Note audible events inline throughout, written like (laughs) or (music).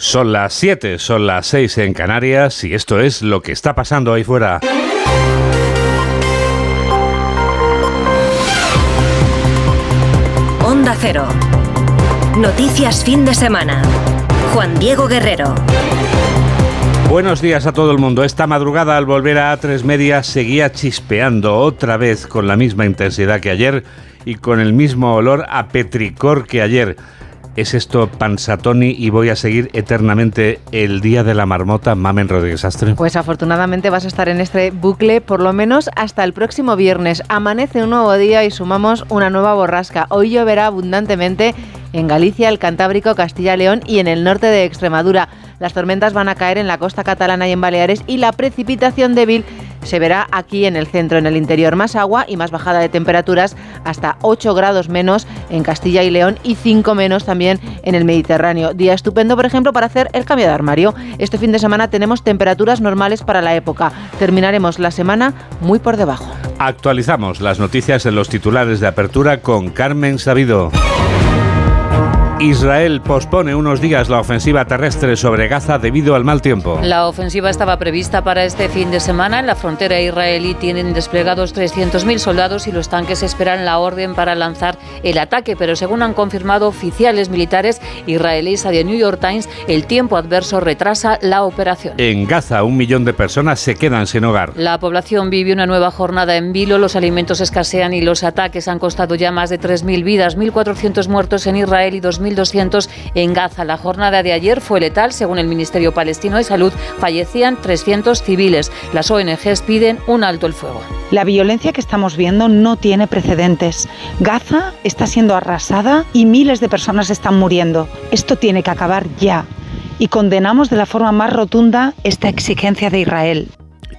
Son las 7, son las 6 en Canarias y esto es lo que está pasando ahí fuera. Onda Cero. Noticias fin de semana. Juan Diego Guerrero. Buenos días a todo el mundo. Esta madrugada al volver a A3 Media seguía chispeando otra vez con la misma intensidad que ayer y con el mismo olor a petricor que ayer. ¿Es esto Pansatoni y voy a seguir eternamente el día de la marmota, Mamen Rodríguez Astre? Pues afortunadamente vas a estar en este bucle por lo menos hasta el próximo viernes. Amanece un nuevo día y sumamos una nueva borrasca. Hoy lloverá abundantemente en Galicia, el Cantábrico, Castilla-León y en el norte de Extremadura. Las tormentas van a caer en la costa catalana y en Baleares y la precipitación débil se verá aquí en el centro, en el interior, más agua y más bajada de temperaturas, hasta 8 grados menos en Castilla y León y 5 menos también en el Mediterráneo. Día estupendo, por ejemplo, para hacer el cambio de armario. Este fin de semana tenemos temperaturas normales para la época. Terminaremos la semana muy por debajo. Actualizamos las noticias en los titulares de apertura con Carmen Sabido. Israel pospone unos días la ofensiva terrestre sobre Gaza debido al mal tiempo. La ofensiva estaba prevista para este fin de semana. En la frontera israelí tienen desplegados 300.000 soldados y los tanques esperan la orden para lanzar el ataque. Pero según han confirmado oficiales militares israelíes a The New York Times, el tiempo adverso retrasa la operación. En Gaza, un millón de personas se quedan sin hogar. La población vive una nueva jornada en vilo, los alimentos escasean y los ataques han costado ya más de 3.000 vidas, 1.400 muertos en Israel y 2.000 1.200 en Gaza. La jornada de ayer fue letal, según el Ministerio Palestino de Salud, fallecían 300 civiles. Las ONGs piden un alto el fuego. La violencia que estamos viendo no tiene precedentes. Gaza está siendo arrasada y miles de personas están muriendo. Esto tiene que acabar ya. Y condenamos de la forma más rotunda esta exigencia de Israel.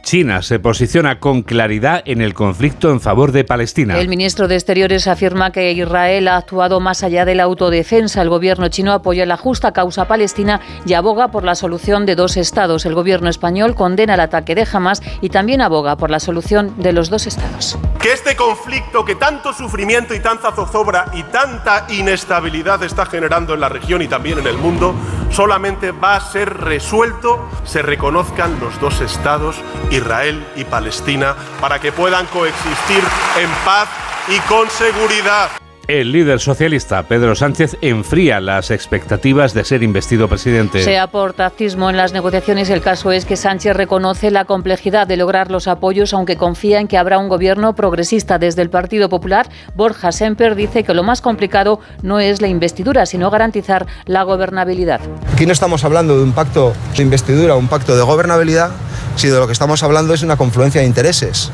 China se posiciona con claridad en el conflicto en favor de Palestina. El ministro de Exteriores afirma que Israel ha actuado más allá de la autodefensa. El gobierno chino apoya la justa causa palestina y aboga por la solución de dos estados. El gobierno español condena el ataque de Hamas y también aboga por la solución de los dos estados. Que este conflicto que tanto sufrimiento y tanta zozobra y tanta inestabilidad está generando en la región y también en el mundo solamente va a ser resuelto se reconozcan los dos estados Israel y Palestina, para que puedan coexistir en paz y con seguridad. El líder socialista Pedro Sánchez enfría las expectativas de ser investido presidente. Se aporta actismo en las negociaciones. El caso es que Sánchez reconoce la complejidad de lograr los apoyos, aunque confía en que habrá un gobierno progresista. Desde el Partido Popular, Borja Semper dice que lo más complicado no es la investidura, sino garantizar la gobernabilidad. Aquí no estamos hablando de un pacto de investidura, un pacto de gobernabilidad, sino de lo que estamos hablando es una confluencia de intereses,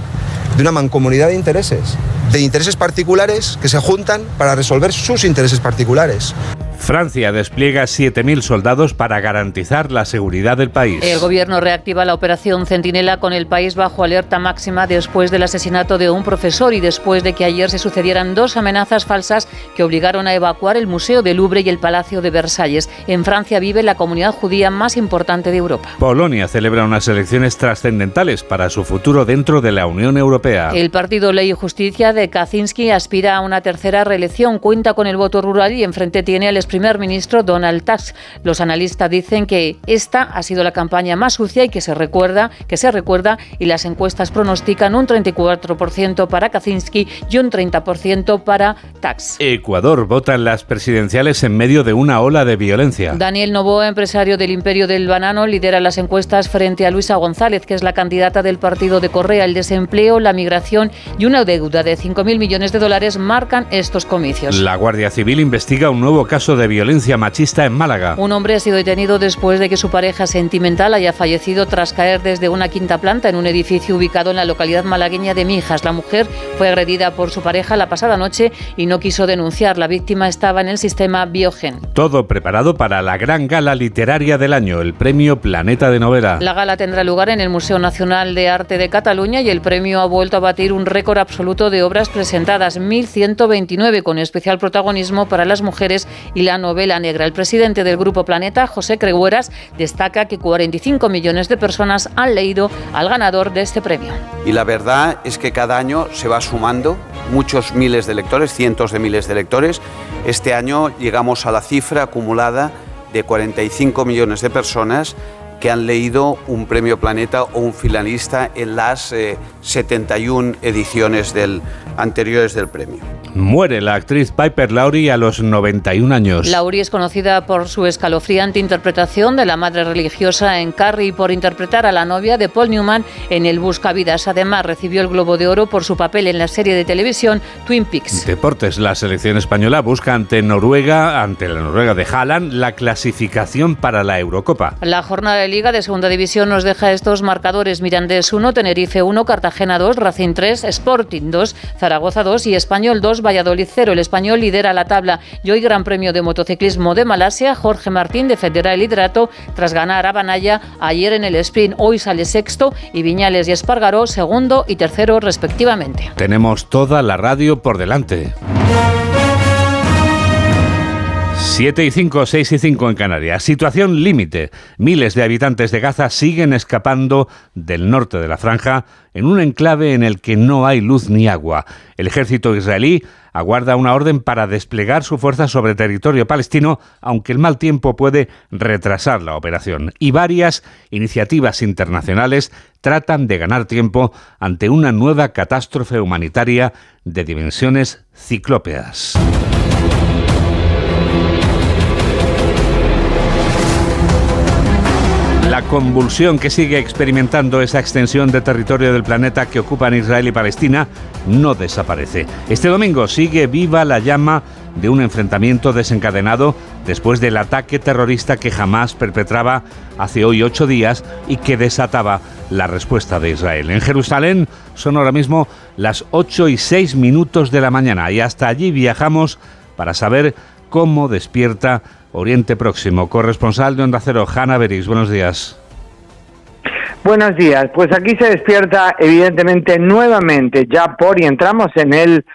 de una mancomunidad de intereses, de intereses particulares que se juntan para resolver sus intereses particulares. Francia despliega 7.000 soldados para garantizar la seguridad del país. El gobierno reactiva la operación Centinela con el país bajo alerta máxima después del asesinato de un profesor y después de que ayer se sucedieran dos amenazas falsas que obligaron a evacuar el Museo del Louvre y el Palacio de Versalles. En Francia vive la comunidad judía más importante de Europa. Polonia celebra unas elecciones trascendentales para su futuro dentro de la Unión Europea. El partido Ley y Justicia de Kaczynski aspira a una tercera reelección, cuenta con el voto rural y enfrente tiene al primer ministro Donald Tusk. Los analistas dicen que esta ha sido la campaña más sucia y que se recuerda, que se recuerda y las encuestas pronostican un 34% para Kaczynski y un 30% para Tusk. Ecuador vota en las presidenciales en medio de una ola de violencia. Daniel Novoa, empresario del Imperio del Banano, lidera las encuestas frente a Luisa González, que es la candidata del partido de Correa. El desempleo, la migración y una deuda de 5.000 millones de dólares marcan estos comicios. La Guardia Civil investiga un nuevo caso de violencia machista en Málaga. Un hombre ha sido detenido después de que su pareja sentimental haya fallecido tras caer desde una quinta planta en un edificio ubicado en la localidad malagueña de Mijas. La mujer fue agredida por su pareja la pasada noche y no quiso denunciar. La víctima estaba en el sistema Biogen. Todo preparado para la gran gala literaria del año, el premio Planeta de Novela. La gala tendrá lugar en el Museo Nacional de Arte de Cataluña y el premio ha vuelto a batir un récord absoluto de obras presentadas, 1.129, con especial protagonismo para las mujeres y la novela negra. El presidente del Grupo Planeta, José Cregueras, destaca que 45 millones de personas han leído al ganador de este premio. Y la verdad es que cada año se va sumando muchos miles de lectores, cientos de miles de lectores. Este año llegamos a la cifra acumulada de 45 millones de personas que han leído un premio Planeta o un finalista en las 71 eh, ediciones del, anteriores del premio. Muere la actriz Piper Laurie a los 91 años. Laurie es conocida por su escalofriante interpretación de la madre religiosa en Carrie y por interpretar a la novia de Paul Newman en El Buscavidas. Además, recibió el Globo de Oro por su papel en la serie de televisión Twin Peaks. Deportes. La selección española busca ante Noruega, ante la Noruega de Haaland, la clasificación para la Eurocopa. La jornada de Liga de Segunda División nos deja estos marcadores: Mirandés 1, Tenerife 1, Cartagena 2, Racing 3, Sporting 2, Zaragoza 2 y Español 2, Valladolid 0. El español lidera la tabla y hoy Gran Premio de Motociclismo de Malasia. Jorge Martín defenderá el liderato tras ganar a Banaya ayer en el sprint. Hoy sale sexto y Viñales y Espargaró segundo y tercero respectivamente. Tenemos toda la radio por delante. 7 y 5, 6 y 5 en Canarias. Situación límite. Miles de habitantes de Gaza siguen escapando del norte de la franja en un enclave en el que no hay luz ni agua. El ejército israelí aguarda una orden para desplegar su fuerza sobre territorio palestino, aunque el mal tiempo puede retrasar la operación. Y varias iniciativas internacionales tratan de ganar tiempo ante una nueva catástrofe humanitaria de dimensiones ciclópeas. La convulsión que sigue experimentando esa extensión de territorio del planeta que ocupan Israel y Palestina no desaparece. Este domingo sigue viva la llama de un enfrentamiento desencadenado después del ataque terrorista que jamás perpetraba hace hoy ocho días y que desataba la respuesta de Israel. En Jerusalén son ahora mismo las ocho y seis minutos de la mañana y hasta allí viajamos para saber cómo despierta Oriente Próximo. Corresponsal de Onda Cero, Hanna Beris, buenos días. Buenos días, pues aquí se despierta evidentemente nuevamente ya por y entramos en el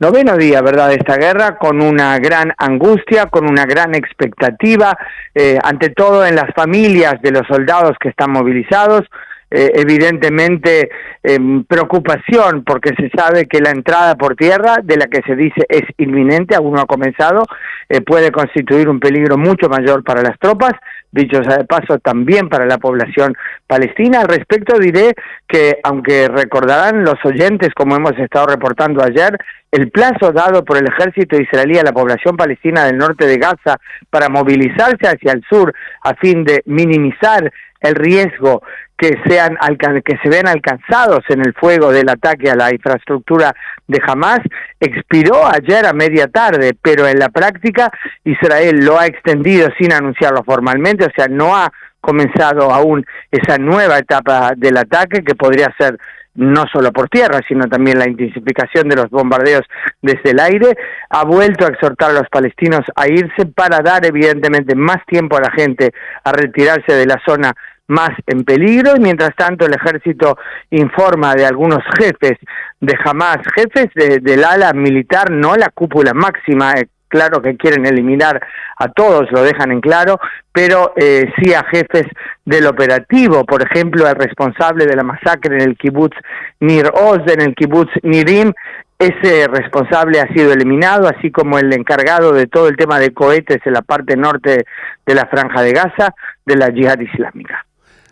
noveno día, ¿verdad?, de esta guerra, con una gran angustia, con una gran expectativa, eh, ante todo en las familias de los soldados que están movilizados, eh, evidentemente em, preocupación porque se sabe que la entrada por tierra, de la que se dice es inminente, aún no ha comenzado, eh, puede constituir un peligro mucho mayor para las tropas, dicho sea de paso también para la población palestina. Al respecto diré que, aunque recordarán los oyentes, como hemos estado reportando ayer, el plazo dado por el ejército israelí a la población palestina del norte de Gaza para movilizarse hacia el sur a fin de minimizar el riesgo que sean que se ven alcanzados en el fuego del ataque a la infraestructura de Hamas expiró ayer a media tarde, pero en la práctica Israel lo ha extendido sin anunciarlo formalmente, o sea, no ha comenzado aún esa nueva etapa del ataque que podría ser no solo por tierra, sino también la intensificación de los bombardeos desde el aire, ha vuelto a exhortar a los palestinos a irse para dar evidentemente más tiempo a la gente a retirarse de la zona más en peligro y mientras tanto el ejército informa de algunos jefes de Hamas, jefes del ala militar, no la cúpula máxima, eh, claro que quieren eliminar a todos, lo dejan en claro, pero eh, sí a jefes del operativo, por ejemplo, el responsable de la masacre en el kibbutz Nir Oz, en el kibbutz Nirim, ese responsable ha sido eliminado, así como el encargado de todo el tema de cohetes en la parte norte de la franja de Gaza de la yihad islámica.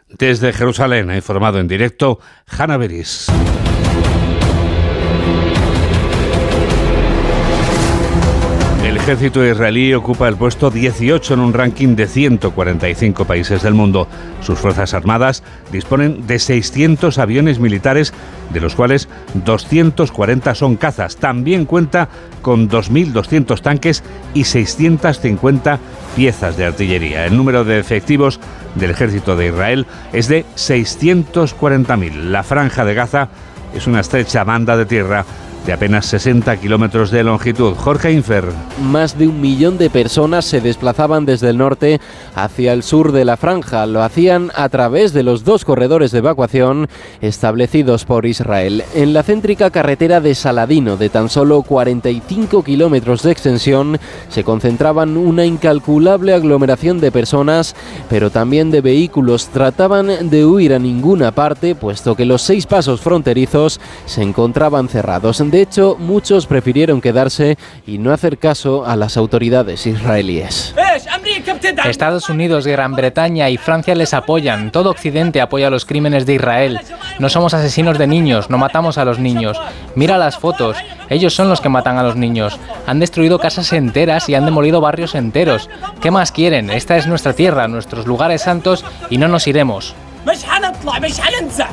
Desde Jerusalén ha informado en directo Hanna Beris. Ejército israelí ocupa el puesto 18 en un ranking de 145 países del mundo. Sus fuerzas armadas disponen de 600 aviones militares, de los cuales 240 son cazas. También cuenta con 2.200 tanques y 650 piezas de artillería. El número de efectivos del ejército de Israel es de 640.000. La franja de Gaza es una estrecha banda de tierra de apenas 60 kilómetros de longitud. Jorge Infer. Más de un millón de personas se desplazaban desde el norte hacia el sur de la franja. Lo hacían a través de los dos corredores de evacuación establecidos por Israel. En la céntrica carretera de Saladino, de tan solo 45 kilómetros de extensión, se concentraban una incalculable aglomeración de personas, pero también de vehículos. Trataban de huir a ninguna parte, puesto que los seis pasos fronterizos se encontraban cerrados. Hecho, muchos prefirieron quedarse y no hacer caso a las autoridades israelíes. Estados Unidos, Gran Bretaña y Francia les apoyan. Todo Occidente apoya los crímenes de Israel. No somos asesinos de niños, no matamos a los niños. Mira las fotos. Ellos son los que matan a los niños. Han destruido casas enteras y han demolido barrios enteros. ¿Qué más quieren? Esta es nuestra tierra, nuestros lugares santos y no nos iremos.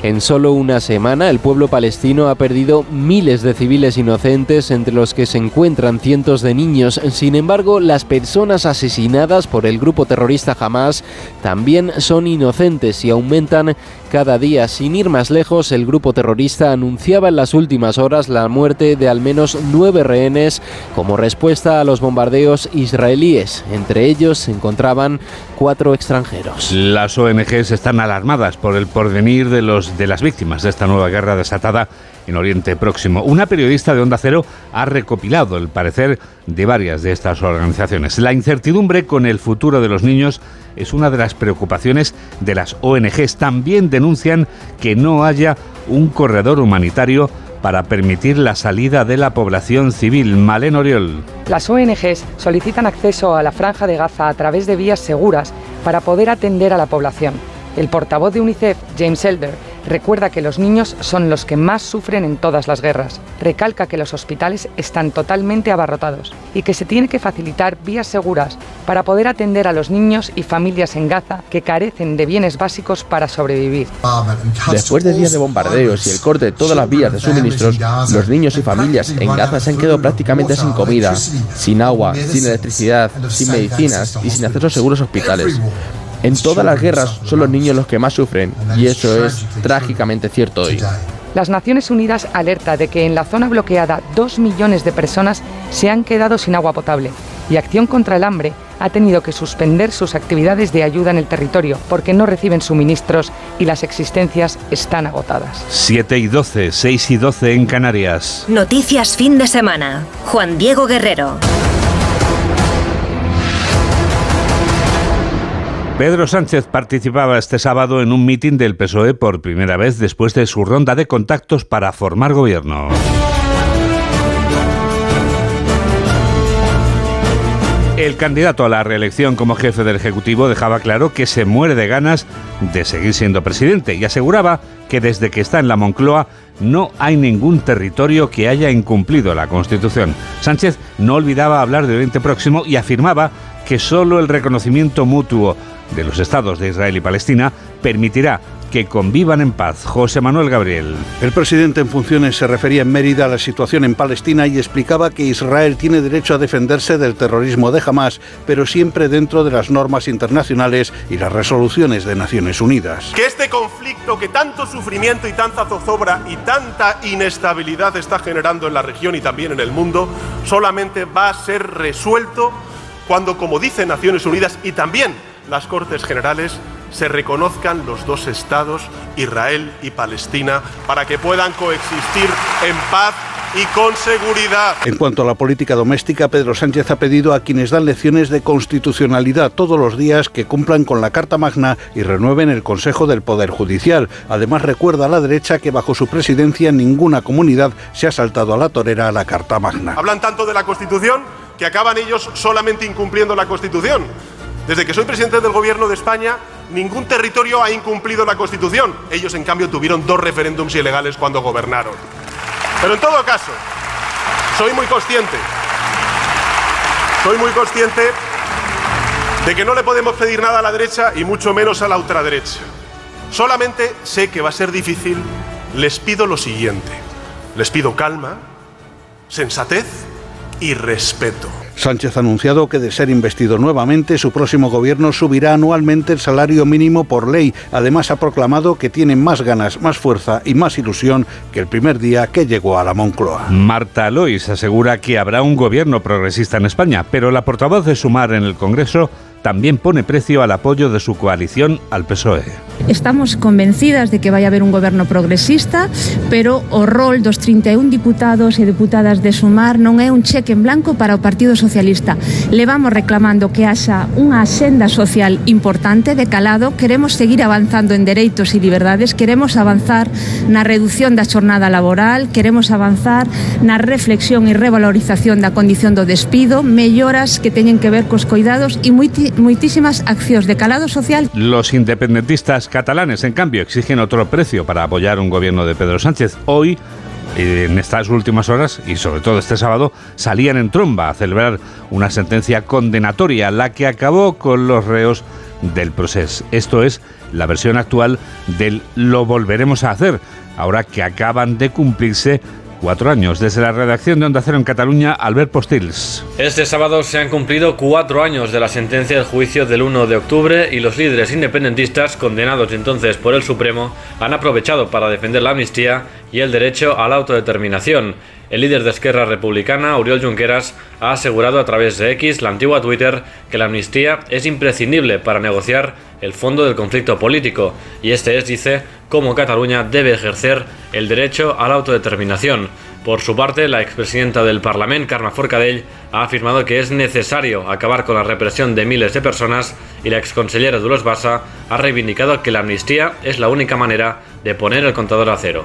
En solo una semana, el pueblo palestino ha perdido miles de civiles inocentes, entre los que se encuentran cientos de niños. Sin embargo, las personas asesinadas por el grupo terrorista Hamas también son inocentes y aumentan cada día. Sin ir más lejos, el grupo terrorista anunciaba en las últimas horas la muerte de al menos nueve rehenes como respuesta a los bombardeos israelíes. Entre ellos se encontraban cuatro extranjeros. Las ONGs están alarmadas por el porvenir de, de las víctimas de esta nueva guerra desatada en Oriente Próximo. Una periodista de Onda Cero ha recopilado el parecer de varias de estas organizaciones. La incertidumbre con el futuro de los niños es una de las preocupaciones de las ONGs. También denuncian que no haya un corredor humanitario para permitir la salida de la población civil. Malen Oriol. Las ONGs solicitan acceso a la franja de Gaza a través de vías seguras para poder atender a la población. El portavoz de UNICEF, James Elder, recuerda que los niños son los que más sufren en todas las guerras. Recalca que los hospitales están totalmente abarrotados y que se tiene que facilitar vías seguras para poder atender a los niños y familias en Gaza que carecen de bienes básicos para sobrevivir. Después de días de bombardeos y el corte de todas las vías de suministros, los niños y familias en Gaza se han quedado prácticamente sin comida, sin agua, sin electricidad, sin medicinas y sin acceso a seguros hospitales. En todas las guerras son los niños los que más sufren y eso es trágicamente cierto hoy. Las Naciones Unidas alerta de que en la zona bloqueada dos millones de personas se han quedado sin agua potable y Acción contra el Hambre ha tenido que suspender sus actividades de ayuda en el territorio porque no reciben suministros y las existencias están agotadas. 7 y 12, 6 y 12 en Canarias. Noticias fin de semana. Juan Diego Guerrero. Pedro Sánchez participaba este sábado en un mitin del PSOE por primera vez después de su ronda de contactos para formar gobierno. El candidato a la reelección como jefe del Ejecutivo dejaba claro que se muere de ganas de seguir siendo presidente y aseguraba que desde que está en la Moncloa no hay ningún territorio que haya incumplido la Constitución. Sánchez no olvidaba hablar de Oriente Próximo y afirmaba que solo el reconocimiento mutuo de los estados de Israel y Palestina permitirá que convivan en paz. José Manuel Gabriel. El presidente en funciones se refería en Mérida a la situación en Palestina y explicaba que Israel tiene derecho a defenderse del terrorismo de Hamas, pero siempre dentro de las normas internacionales y las resoluciones de Naciones Unidas. Que este conflicto que tanto sufrimiento y tanta zozobra y tanta inestabilidad está generando en la región y también en el mundo, solamente va a ser resuelto cuando, como dice Naciones Unidas y también las Cortes Generales se reconozcan los dos estados, Israel y Palestina, para que puedan coexistir en paz y con seguridad. En cuanto a la política doméstica, Pedro Sánchez ha pedido a quienes dan lecciones de constitucionalidad todos los días que cumplan con la Carta Magna y renueven el Consejo del Poder Judicial. Además, recuerda a la derecha que bajo su presidencia ninguna comunidad se ha saltado a la torera a la Carta Magna. Hablan tanto de la Constitución que acaban ellos solamente incumpliendo la Constitución. Desde que soy presidente del Gobierno de España, ningún territorio ha incumplido la Constitución. Ellos, en cambio, tuvieron dos referéndums ilegales cuando gobernaron. Pero en todo caso, soy muy consciente, soy muy consciente de que no le podemos pedir nada a la derecha y mucho menos a la ultraderecha. Solamente sé que va a ser difícil, les pido lo siguiente. Les pido calma, sensatez y respeto. Sánchez ha anunciado que de ser investido nuevamente, su próximo gobierno subirá anualmente el salario mínimo por ley. Además ha proclamado que tiene más ganas, más fuerza y más ilusión que el primer día que llegó a la Moncloa. Marta Lois asegura que habrá un gobierno progresista en España, pero la portavoz de Sumar en el Congreso también pone precio al apoyo de su coalición al PSOE. Estamos convencidas de que vai a haber un goberno progresista, pero o rol dos 31 diputados e diputadas de Sumar non é un cheque en blanco para o Partido Socialista. Levamos reclamando que haxa unha axenda social importante de calado, queremos seguir avanzando en dereitos e liberdades, queremos avanzar na reducción da xornada laboral, queremos avanzar na reflexión e revalorización da condición do despido, melloras que teñen que ver cos coidados e moi moitísimas accións de calado social. Los independentistas catalanes, en cambio, exigen otro precio para apoyar un gobierno de Pedro Sánchez. Hoy en estas últimas horas y sobre todo este sábado salían en tromba a celebrar una sentencia condenatoria, la que acabó con los reos del proceso. Esto es la versión actual del lo volveremos a hacer, ahora que acaban de cumplirse cuatro años. Desde la redacción de Onda Cero en Cataluña, Albert Postils. Este sábado se han cumplido cuatro años de la sentencia del juicio del 1 de octubre y los líderes independentistas, condenados entonces por el Supremo, han aprovechado para defender la amnistía y el derecho a la autodeterminación. El líder de Esquerra Republicana, Oriol Junqueras, ha asegurado a través de X, la antigua Twitter, que la amnistía es imprescindible para negociar el fondo del conflicto político, y este es, dice, cómo Cataluña debe ejercer el derecho a la autodeterminación. Por su parte, la expresidenta del Parlamento, Carme Forcadell, ha afirmado que es necesario acabar con la represión de miles de personas y la exconsellera Dolors Bassa ha reivindicado que la amnistía es la única manera de poner el contador a cero.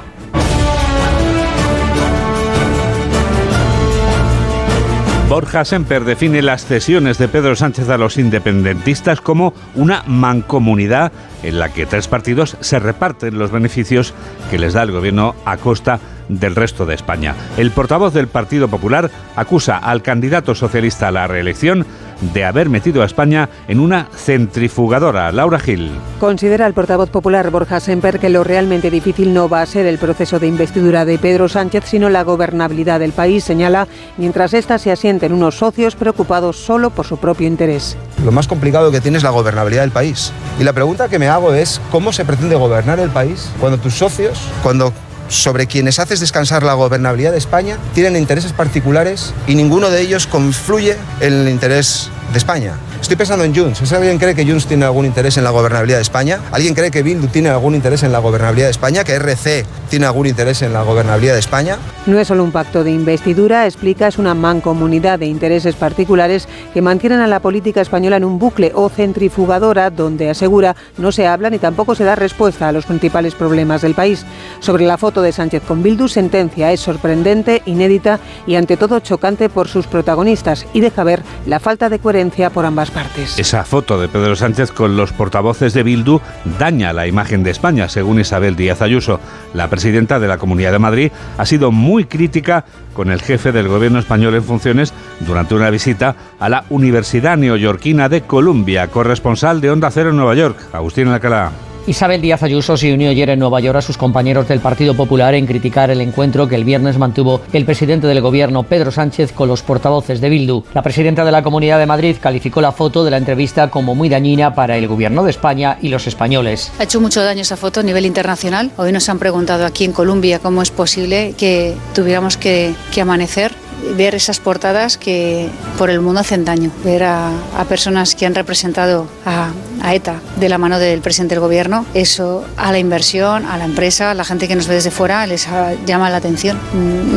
Borja Semper define las cesiones de Pedro Sánchez a los independentistas como una mancomunidad en la que tres partidos se reparten los beneficios que les da el gobierno a costa del resto de España. El portavoz del Partido Popular acusa al candidato socialista a la reelección de haber metido a España en una centrifugadora. Laura Gil. Considera el portavoz popular Borja Semper que lo realmente difícil no va a ser el proceso de investidura de Pedro Sánchez, sino la gobernabilidad del país, señala, mientras ésta se asienten unos socios preocupados solo por su propio interés. Lo más complicado que tiene es la gobernabilidad del país. Y la pregunta que me hago es, ¿cómo se pretende gobernar el país cuando tus socios, cuando sobre quienes haces descansar la gobernabilidad de España tienen intereses particulares y ninguno de ellos confluye en el interés de España. Estoy pensando en Junts. ¿Si alguien cree que Junts tiene algún interés en la gobernabilidad de España? ¿Alguien cree que Bildu tiene algún interés en la gobernabilidad de España? ¿Que RC tiene algún interés en la gobernabilidad de España? No es solo un pacto de investidura, explica, es una mancomunidad de intereses particulares que mantienen a la política española en un bucle o centrifugadora donde, asegura, no se habla ni tampoco se da respuesta a los principales problemas del país. Sobre la foto de Sánchez con Bildu, sentencia es sorprendente, inédita y ante todo chocante por sus protagonistas y deja ver la falta de coherencia por ambas partes. Esa foto de Pedro Sánchez con los portavoces de Bildu daña la imagen de España, según Isabel Díaz Ayuso. La presidenta de la Comunidad de Madrid ha sido muy crítica con el jefe del gobierno español en funciones durante una visita a la Universidad Neoyorquina de Columbia, corresponsal de Onda Cero en Nueva York, Agustín Alcalá. Isabel Díaz Ayuso se unió ayer en Nueva York a sus compañeros del Partido Popular en criticar el encuentro que el viernes mantuvo el presidente del gobierno, Pedro Sánchez, con los portavoces de Bildu. La presidenta de la Comunidad de Madrid calificó la foto de la entrevista como muy dañina para el gobierno de España y los españoles. Ha hecho mucho daño esa foto a nivel internacional. Hoy nos han preguntado aquí en Colombia cómo es posible que tuviéramos que, que amanecer ver esas portadas que por el mundo hacen daño, ver a, a personas que han representado a, a, ETA de la mano del presidente del gobierno, eso a la inversión, a la empresa, a la gente que nos ve desde fuera les llama la atención.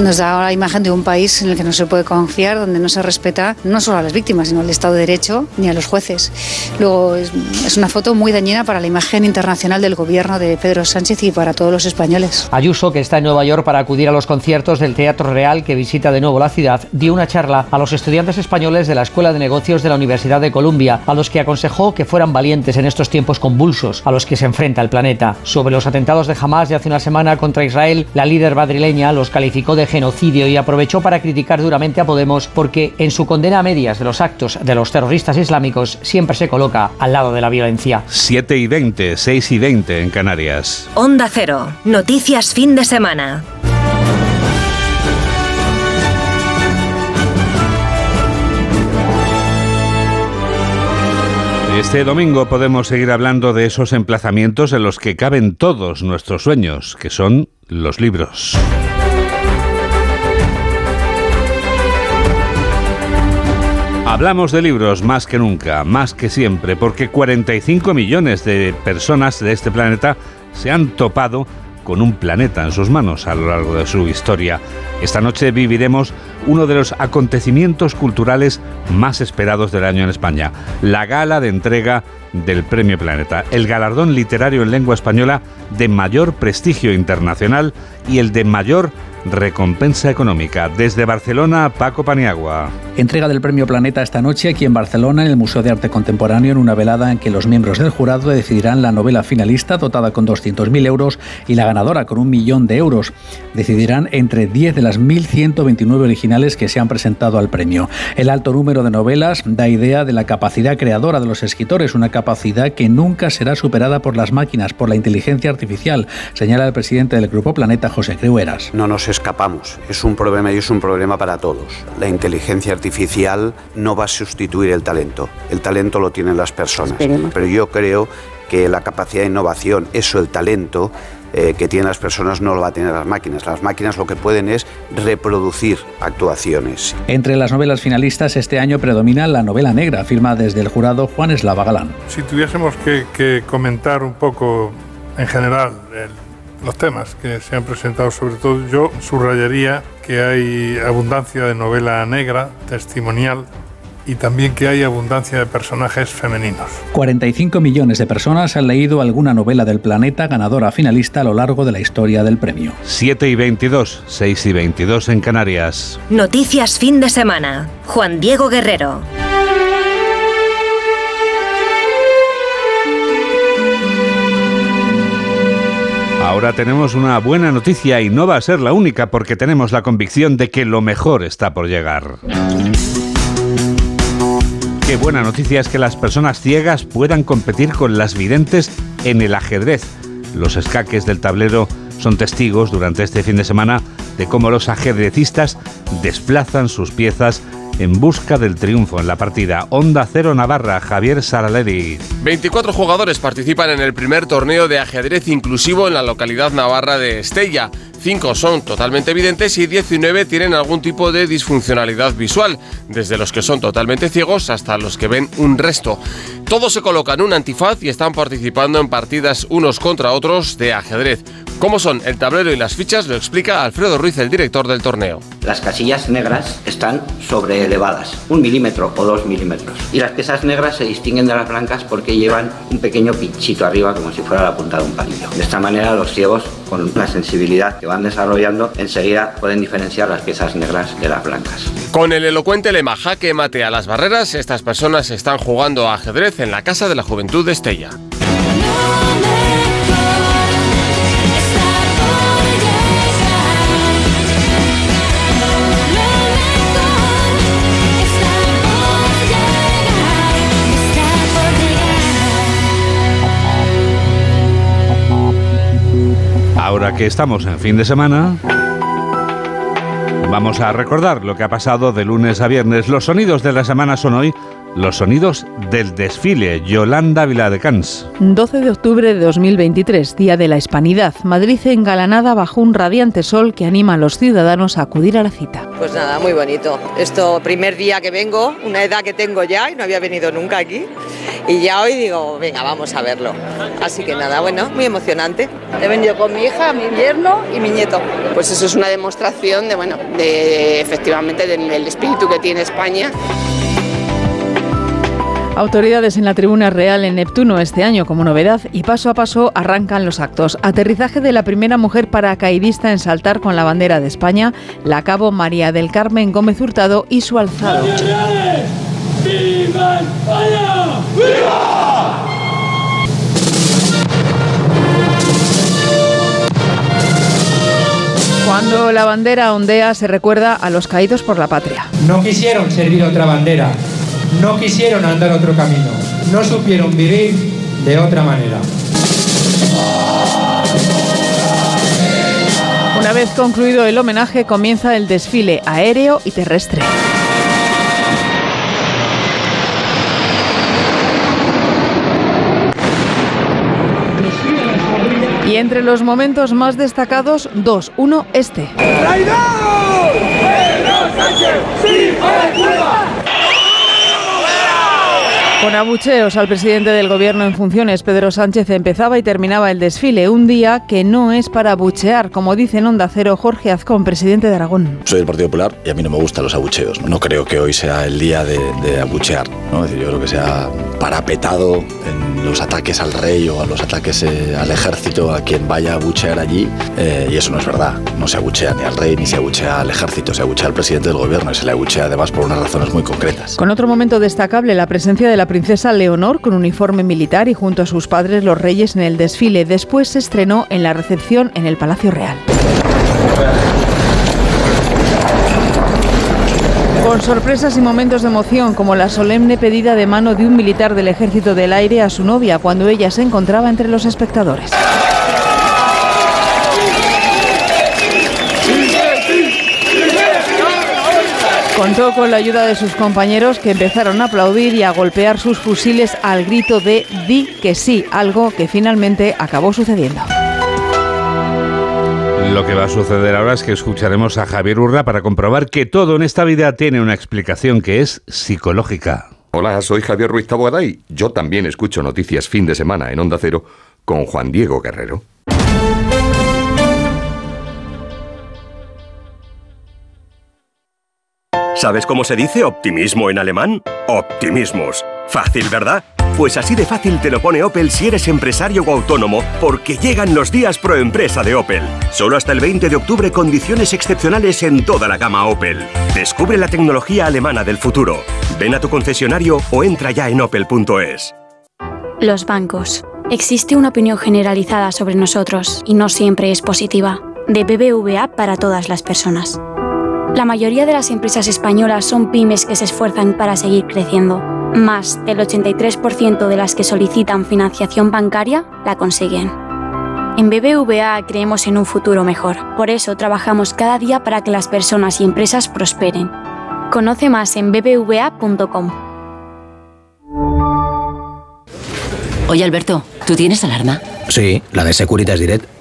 Nos da la imagen de un país en el que no se puede confiar, donde no se respeta no solo a las víctimas, sino al Estado de Derecho ni a los jueces. Luego es, es una foto muy dañina para la imagen internacional del gobierno de Pedro Sánchez y para todos los españoles. Ayuso, que está en Nueva York para acudir a los conciertos del Teatro Real que visita de nuevo la dio una charla a los estudiantes españoles de la Escuela de Negocios de la Universidad de Columbia, a los que aconsejó que fueran valientes en estos tiempos convulsos a los que se enfrenta el planeta. Sobre los atentados de Hamas de hace una semana contra Israel, la líder madrileña los calificó de genocidio y aprovechó para criticar duramente a Podemos porque en su condena a medias de los actos de los terroristas islámicos siempre se coloca al lado de la violencia. 7 y 20, 6 y 20 en Canarias. Onda Cero, noticias fin de semana. Este domingo podemos seguir hablando de esos emplazamientos en los que caben todos nuestros sueños, que son los libros. Hablamos de libros más que nunca, más que siempre, porque 45 millones de personas de este planeta se han topado con un planeta en sus manos a lo largo de su historia. Esta noche viviremos uno de los acontecimientos culturales más esperados del año en España, la gala de entrega del Premio Planeta, el galardón literario en lengua española de mayor prestigio internacional y el de mayor recompensa económica. Desde Barcelona, Paco Paniagua. Entrega del Premio Planeta esta noche aquí en Barcelona, en el Museo de Arte Contemporáneo, en una velada en que los miembros del jurado decidirán la novela finalista dotada con 200.000 euros y la ganadora con un millón de euros. Decidirán entre 10 de las 1.129 originales que se han presentado al premio. El alto número de novelas da idea de la capacidad creadora de los escritores, una capacidad que nunca será superada por las máquinas, por la inteligencia artificial, señala el presidente del Grupo Planeta, José Creueras. No nos escapamos. Es un problema y es un problema para todos. La inteligencia artificial no va a sustituir el talento. El talento lo tienen las personas. Pero yo creo que la capacidad de innovación, eso, el talento, eh, que tienen las personas no lo va a tener las máquinas. Las máquinas lo que pueden es reproducir actuaciones. Entre las novelas finalistas este año predomina la novela negra, firma desde el jurado Juan Eslava Galán. Si tuviésemos que, que comentar un poco en general el los temas que se han presentado, sobre todo yo subrayaría que hay abundancia de novela negra, testimonial, y también que hay abundancia de personajes femeninos. 45 millones de personas han leído alguna novela del planeta ganadora finalista a lo largo de la historia del premio. 7 y 22, 6 y 22 en Canarias. Noticias fin de semana. Juan Diego Guerrero. Ahora tenemos una buena noticia y no va a ser la única porque tenemos la convicción de que lo mejor está por llegar. Qué buena noticia es que las personas ciegas puedan competir con las videntes en el ajedrez. Los escaques del tablero son testigos durante este fin de semana de cómo los ajedrecistas desplazan sus piezas en busca del triunfo en la partida. Onda Cero Navarra, Javier Saraleri. 24 jugadores participan en el primer torneo de ajedrez inclusivo en la localidad navarra de Estella. Cinco son totalmente evidentes y 19 tienen algún tipo de disfuncionalidad visual, desde los que son totalmente ciegos hasta los que ven un resto. Todos se colocan un antifaz y están participando en partidas unos contra otros de ajedrez. ¿Cómo son el tablero y las fichas? Lo explica Alfredo Ruiz, el director del torneo. Las casillas negras están sobreelevadas, un milímetro o dos milímetros. Y las piezas negras se distinguen de las blancas porque llevan un pequeño pinchito arriba como si fuera la punta de un palillo. De esta manera los ciegos, con la sensibilidad que van desarrollando, enseguida pueden diferenciar las piezas negras de las blancas. Con el elocuente lema jaque mate a las barreras, estas personas están jugando a ajedrez en la Casa de la Juventud de Estella. Ahora que estamos en fin de semana, vamos a recordar lo que ha pasado de lunes a viernes. Los sonidos de la semana son hoy los sonidos del desfile. Yolanda Viladecans. 12 de octubre de 2023, Día de la Hispanidad. Madrid engalanada bajo un radiante sol que anima a los ciudadanos a acudir a la cita. Pues nada, muy bonito. Esto, primer día que vengo, una edad que tengo ya y no había venido nunca aquí. Y ya hoy digo, venga, vamos a verlo. Así que nada, bueno, muy emocionante. He venido con mi hija, mi yerno y mi nieto. Pues eso es una demostración de, bueno, de efectivamente del espíritu que tiene España. Autoridades en la tribuna real en Neptuno este año como novedad y paso a paso arrancan los actos. Aterrizaje de la primera mujer paracaidista en saltar con la bandera de España, la cabo María del Carmen Gómez Hurtado y su alzado. ¡Viva España! ¡Viva! Cuando la bandera ondea se recuerda a los caídos por la patria. No quisieron servir otra bandera, no quisieron andar otro camino, no supieron vivir de otra manera. Una vez concluido el homenaje, comienza el desfile aéreo y terrestre. Y entre los momentos más destacados, dos. Uno, este. Con abucheos al presidente del gobierno en funciones, Pedro Sánchez empezaba y terminaba el desfile. Un día que no es para abuchear, como dice en Onda Cero Jorge Azcón, presidente de Aragón. Soy del Partido Popular y a mí no me gustan los abucheos. No creo que hoy sea el día de, de abuchear. ¿no? Es decir, yo creo que se ha parapetado en los ataques al rey o a los ataques eh, al ejército a quien vaya a abuchear allí. eh, y eso no es verdad. No se abuchea ni al rey ni se abuchea al ejército. Se abuchea al presidente del gobierno y se le abuchea además por unas razones muy concretas. Con otro momento destacable, la presencia de la princesa Leonor con uniforme militar y junto a sus padres los reyes en el desfile. Después se estrenó en la recepción en el Palacio Real. Con sorpresas y momentos de emoción, como la solemne pedida de mano de un militar del Ejército del Aire a su novia cuando ella se encontraba entre los espectadores. Contó con la ayuda de sus compañeros que empezaron a aplaudir y a golpear sus fusiles al grito de di que sí, algo que finalmente acabó sucediendo. Lo que va a suceder ahora es que escucharemos a Javier Urra para comprobar que todo en esta vida tiene una explicación que es psicológica. Hola, soy Javier Ruiz Taboada y yo también escucho noticias fin de semana en Onda Cero con Juan Diego Guerrero. ¿Sabes cómo se dice optimismo en alemán? Optimismus. Fácil, ¿verdad? Pues así de fácil te lo pone Opel si eres empresario o autónomo, porque llegan los días pro empresa de Opel. Solo hasta el 20 de octubre condiciones excepcionales en toda la gama Opel. Descubre la tecnología alemana del futuro. Ven a tu concesionario o entra ya en opel.es. Los bancos. Existe una opinión generalizada sobre nosotros y no siempre es positiva. De BBVA para todas las personas. La mayoría de las empresas españolas son pymes que se esfuerzan para seguir creciendo. Más del 83% de las que solicitan financiación bancaria la consiguen. En BBVA creemos en un futuro mejor. Por eso trabajamos cada día para que las personas y empresas prosperen. Conoce más en bbva.com. Oye Alberto, ¿tú tienes alarma? Sí, la de Securitas Direct.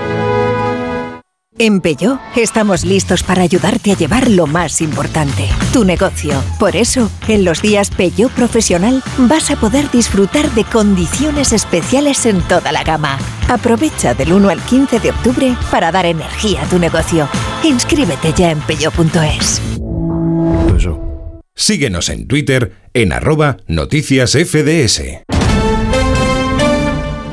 En Peugeot estamos listos para ayudarte a llevar lo más importante, tu negocio. Por eso, en los días Peugeot Profesional vas a poder disfrutar de condiciones especiales en toda la gama. Aprovecha del 1 al 15 de octubre para dar energía a tu negocio. Inscríbete ya en peugeot.es. Síguenos en Twitter en arroba noticias FDS.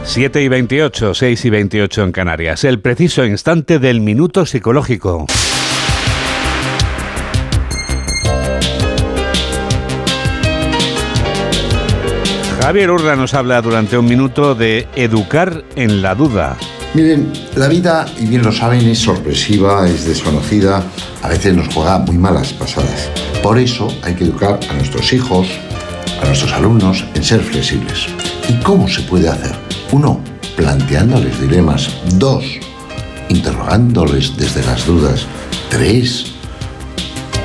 7 y 28, 6 y 28 en Canarias. El preciso instante del minuto psicológico. Javier Urra nos habla durante un minuto de educar en la duda. Miren, la vida, y bien lo saben, es sorpresiva, es desconocida, a veces nos juega muy malas pasadas. Por eso hay que educar a nuestros hijos, a nuestros alumnos, en ser flexibles. ¿Y cómo se puede hacer? Uno, planteándoles dilemas. Dos, interrogándoles desde las dudas. Tres,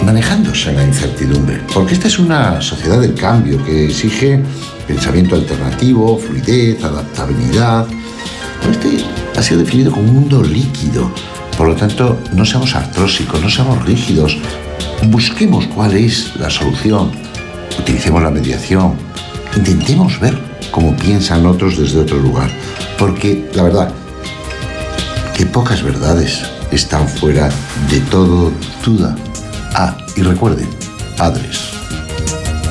manejándose en la incertidumbre. Porque esta es una sociedad del cambio que exige pensamiento alternativo, fluidez, adaptabilidad. Este ha sido definido como un mundo líquido. Por lo tanto, no seamos artrósicos, no seamos rígidos. Busquemos cuál es la solución. Utilicemos la mediación. Intentemos ver cómo piensan otros desde otro lugar. Porque, la verdad, que pocas verdades están fuera de todo duda. Ah, y recuerden, padres,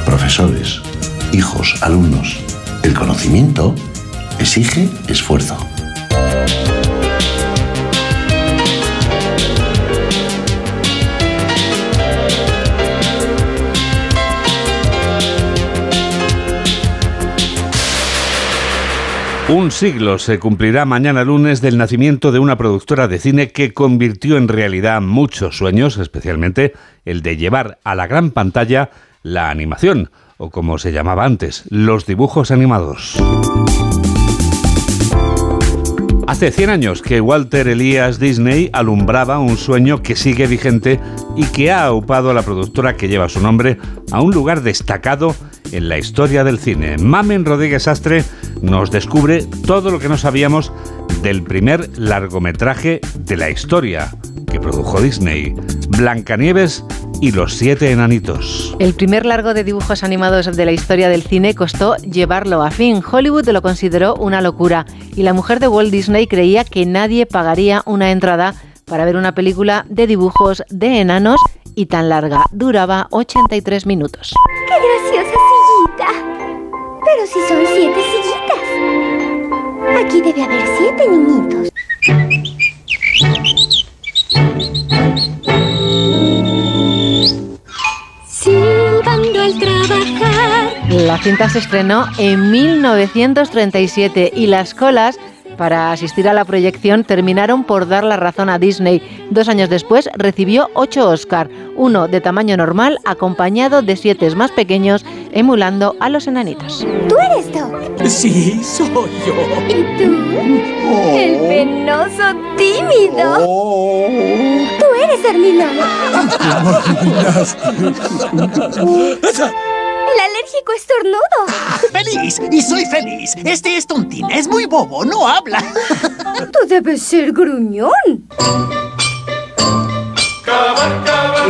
profesores, hijos, alumnos, el conocimiento exige esfuerzo. Un siglo se cumplirá mañana lunes del nacimiento de una productora de cine que convirtió en realidad muchos sueños, especialmente el de llevar a la gran pantalla la animación, o como se llamaba antes, los dibujos animados. Hace 100 años que Walter Elias Disney alumbraba un sueño que sigue vigente y que ha aupado a la productora que lleva su nombre a un lugar destacado en la historia del cine. Mamen Rodríguez Astre nos descubre todo lo que no sabíamos del primer largometraje de la historia que produjo Disney, Blancanieves y los siete enanitos. El primer largo de dibujos animados de la historia del cine costó llevarlo a fin. Hollywood lo consideró una locura y la mujer de Walt Disney creía que nadie pagaría una entrada para ver una película de dibujos de enanos y tan larga. Duraba 83 minutos. ¡Qué si son siete sillitas. Aquí debe haber siete niñitos. Silbando al trabajar. La cinta se estrenó en 1937 y las colas para asistir a la proyección terminaron por dar la razón a Disney. Dos años después recibió ocho Oscar, uno de tamaño normal acompañado de siete más pequeños emulando a los enanitos. ¿Tú eres Doc? Sí, soy yo. ¿Y tú? El penoso tímido. Tú eres Armilón. (laughs) El alérgico estornudo. ¡Feliz! Y soy feliz. Este es tontín. Es muy bobo. No habla. Tú debes ser gruñón.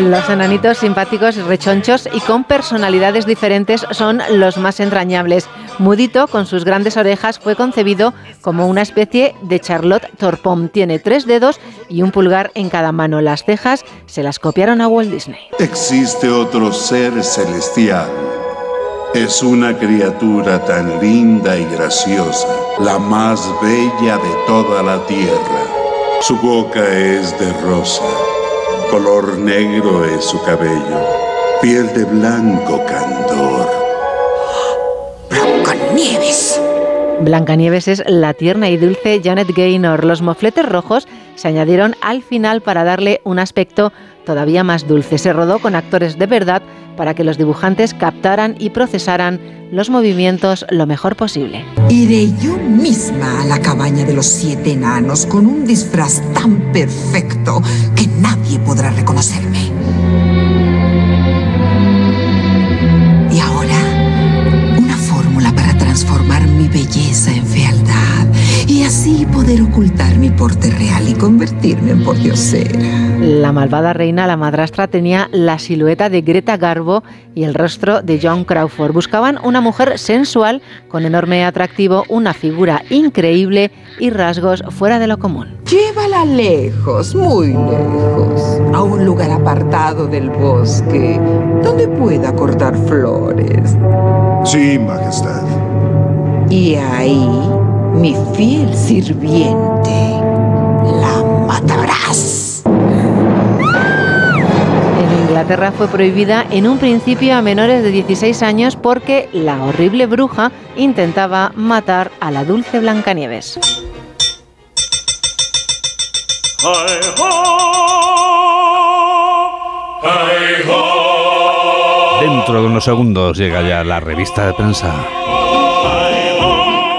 Los enanitos simpáticos, rechonchos y con personalidades diferentes son los más entrañables. Mudito, con sus grandes orejas, fue concebido como una especie de Charlotte Torpom. Tiene tres dedos y un pulgar en cada mano. Las cejas se las copiaron a Walt Disney. Existe otro ser celestial. Es una criatura tan linda y graciosa, la más bella de toda la tierra. Su boca es de rosa, color negro es su cabello, piel de blanco candor. Blancanieves. Blancanieves es la tierna y dulce Janet Gaynor. Los mofletes rojos se añadieron al final para darle un aspecto todavía más dulce. Se rodó con actores de verdad para que los dibujantes captaran y procesaran los movimientos lo mejor posible. Iré yo misma a la cabaña de los siete enanos con un disfraz tan perfecto que nadie podrá reconocerme. Y ahora, una fórmula para transformar mi belleza en así poder ocultar mi porte real y convertirme en pordiosera. La malvada reina, la madrastra, tenía la silueta de Greta Garbo y el rostro de John Crawford. Buscaban una mujer sensual, con enorme atractivo, una figura increíble y rasgos fuera de lo común. Llévala lejos, muy lejos, a un lugar apartado del bosque, donde pueda cortar flores. Sí, Majestad. Y ahí, mi fiel sirviente, la matarás. En Inglaterra fue prohibida en un principio a menores de 16 años porque la horrible bruja intentaba matar a la dulce Blancanieves. Dentro de unos segundos llega ya la revista de prensa.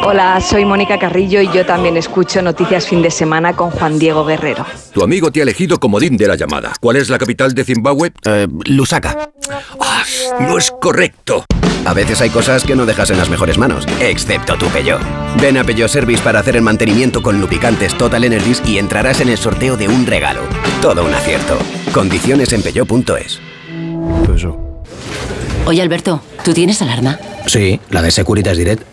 Hola, soy Mónica Carrillo y yo también escucho Noticias Fin de Semana con Juan Diego Guerrero. Tu amigo te ha elegido comodín de la llamada. ¿Cuál es la capital de Zimbabue? Lusaka. Ah, no es correcto. A veces hay cosas que no dejas en las mejores manos, excepto tu Peugeot. Ven a Peugeot Service para hacer el mantenimiento con lubricantes Total Energies y entrarás en el sorteo de un regalo. Todo un acierto. Condiciones en peugeot.es. Oye, Alberto, ¿tú tienes alarma? Sí, la de Securitas Direct.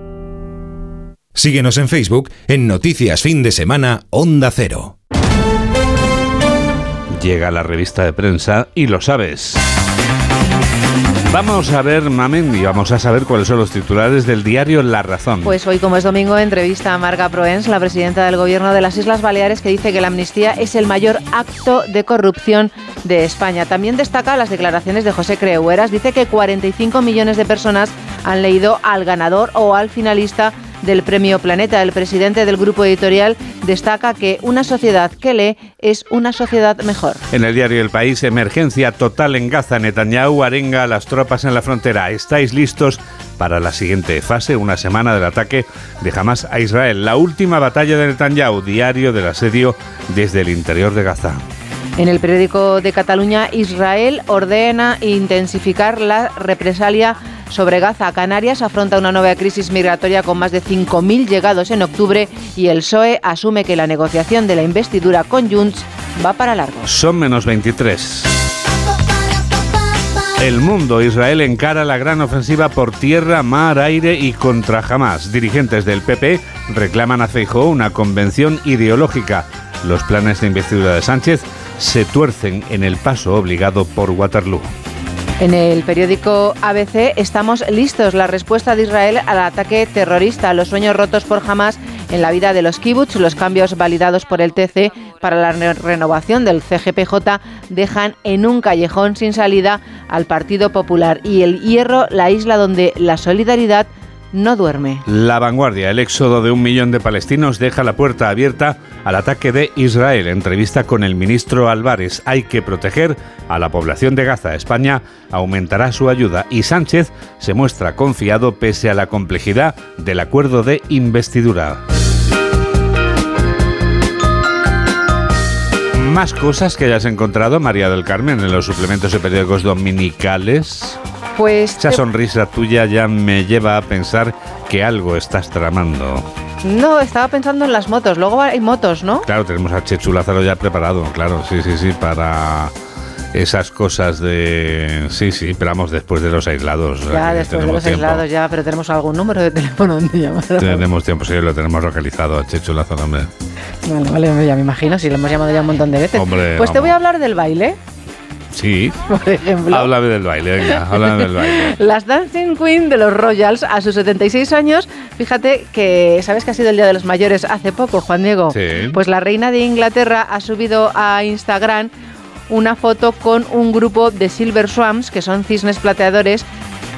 Síguenos en Facebook en Noticias Fin de Semana Onda Cero. Llega la revista de prensa y lo sabes. Vamos a ver, Mamen, y vamos a saber cuáles son los titulares del diario La Razón. Pues hoy, como es domingo, entrevista a Marga Proens, la presidenta del Gobierno de las Islas Baleares, que dice que la amnistía es el mayor acto de corrupción de España. También destaca las declaraciones de José Creueras. Dice que 45 millones de personas han leído al ganador o al finalista del Premio Planeta. El presidente del grupo editorial destaca que una sociedad que lee es una sociedad mejor. En el diario El País, emergencia total en Gaza. Netanyahu arenga a las tropas en la frontera. ¿Estáis listos para la siguiente fase? Una semana del ataque de Hamas a Israel. La última batalla de Netanyahu, diario del asedio desde el interior de Gaza. En el periódico de Cataluña, Israel ordena intensificar la represalia sobre Gaza. Canarias afronta una nueva crisis migratoria con más de 5.000 llegados en octubre y el PSOE asume que la negociación de la investidura con Junts va para largo. Son menos 23. El mundo, Israel encara la gran ofensiva por tierra, mar, aire y contra Hamas. Dirigentes del PP reclaman a Feijóo una convención ideológica. Los planes de investidura de Sánchez se tuercen en el paso obligado por Waterloo. En el periódico ABC estamos listos. La respuesta de Israel al ataque terrorista, los sueños rotos por Hamas en la vida de los kibbutz, los cambios validados por el TC para la re- renovación del CGPJ dejan en un callejón sin salida al Partido Popular y el Hierro, la isla donde la solidaridad no duerme. La vanguardia, el éxodo de un millón de palestinos deja la puerta abierta al ataque de Israel. Entrevista con el ministro Álvarez. Hay que proteger a la población de Gaza. España aumentará su ayuda y Sánchez se muestra confiado pese a la complejidad del acuerdo de investidura. Más cosas que hayas encontrado, María del Carmen, en los suplementos de periódicos dominicales. Pues Esa te- sonrisa tuya ya me lleva a pensar que algo estás tramando. no, estaba pensando en las motos. Luego hay motos, ¿no? Claro, tenemos a Chechu Lázaro ya preparado, claro, sí, sí, sí, para esas cosas de... Sí, sí, pero vamos después de los aislados. Ya después de los tiempo. aislados ya, pero tenemos algún número de teléfono donde llamar. Tenemos tiempo, sí, lo tenemos localizado a Chechu Lázaro, hombre. Vale, vale, ya me imagino, si lo hemos llamado ya un montón de veces. Hombre, pues te voy a hablar del baile, Sí, (laughs) por ejemplo. háblame del baile, venga, háblame del baile. (laughs) Las Dancing Queen de los Royals a sus 76 años, fíjate que sabes que ha sido el Día de los Mayores hace poco, Juan Diego. Sí. Pues la reina de Inglaterra ha subido a Instagram una foto con un grupo de Silver Swans, que son cisnes plateadores,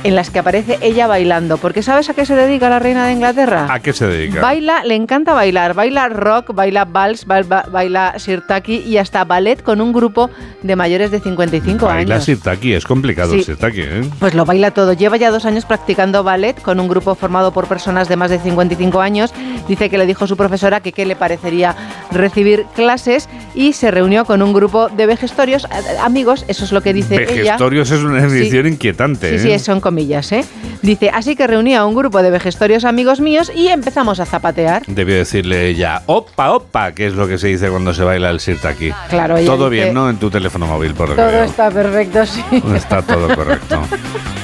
en las que aparece ella bailando. Porque ¿sabes a qué se dedica la reina de Inglaterra? ¿A qué se dedica? Baila, le encanta bailar, baila rock, baila vals, baila, baila sirtaki y hasta ballet con un grupo de mayores de 55 Baila años. sirtaki, es complicado el Sí. sirtaki, ¿eh? Pues lo baila todo. Lleva ya dos años practicando ballet con un grupo formado por personas de más de 55 años. Dice que le dijo su profesora que qué le parecería recibir clases y se reunió con un grupo de vejestorios, amigos, eso es lo que dice ella. Vejestorios es una Sí. edición inquietante, Sí, ¿eh? sí, son comillas, ¿eh? Dice, así que reuní a un grupo de vejestorios amigos míos y empezamos a zapatear. Debió decirle ella, opa, opa, que es lo que se dice cuando se baila el sirtaki. Claro, Todo dice- bien, ¿no? En tu teléfono móvil, por lo Todo está perfecto, sí. Está todo correcto. (laughs)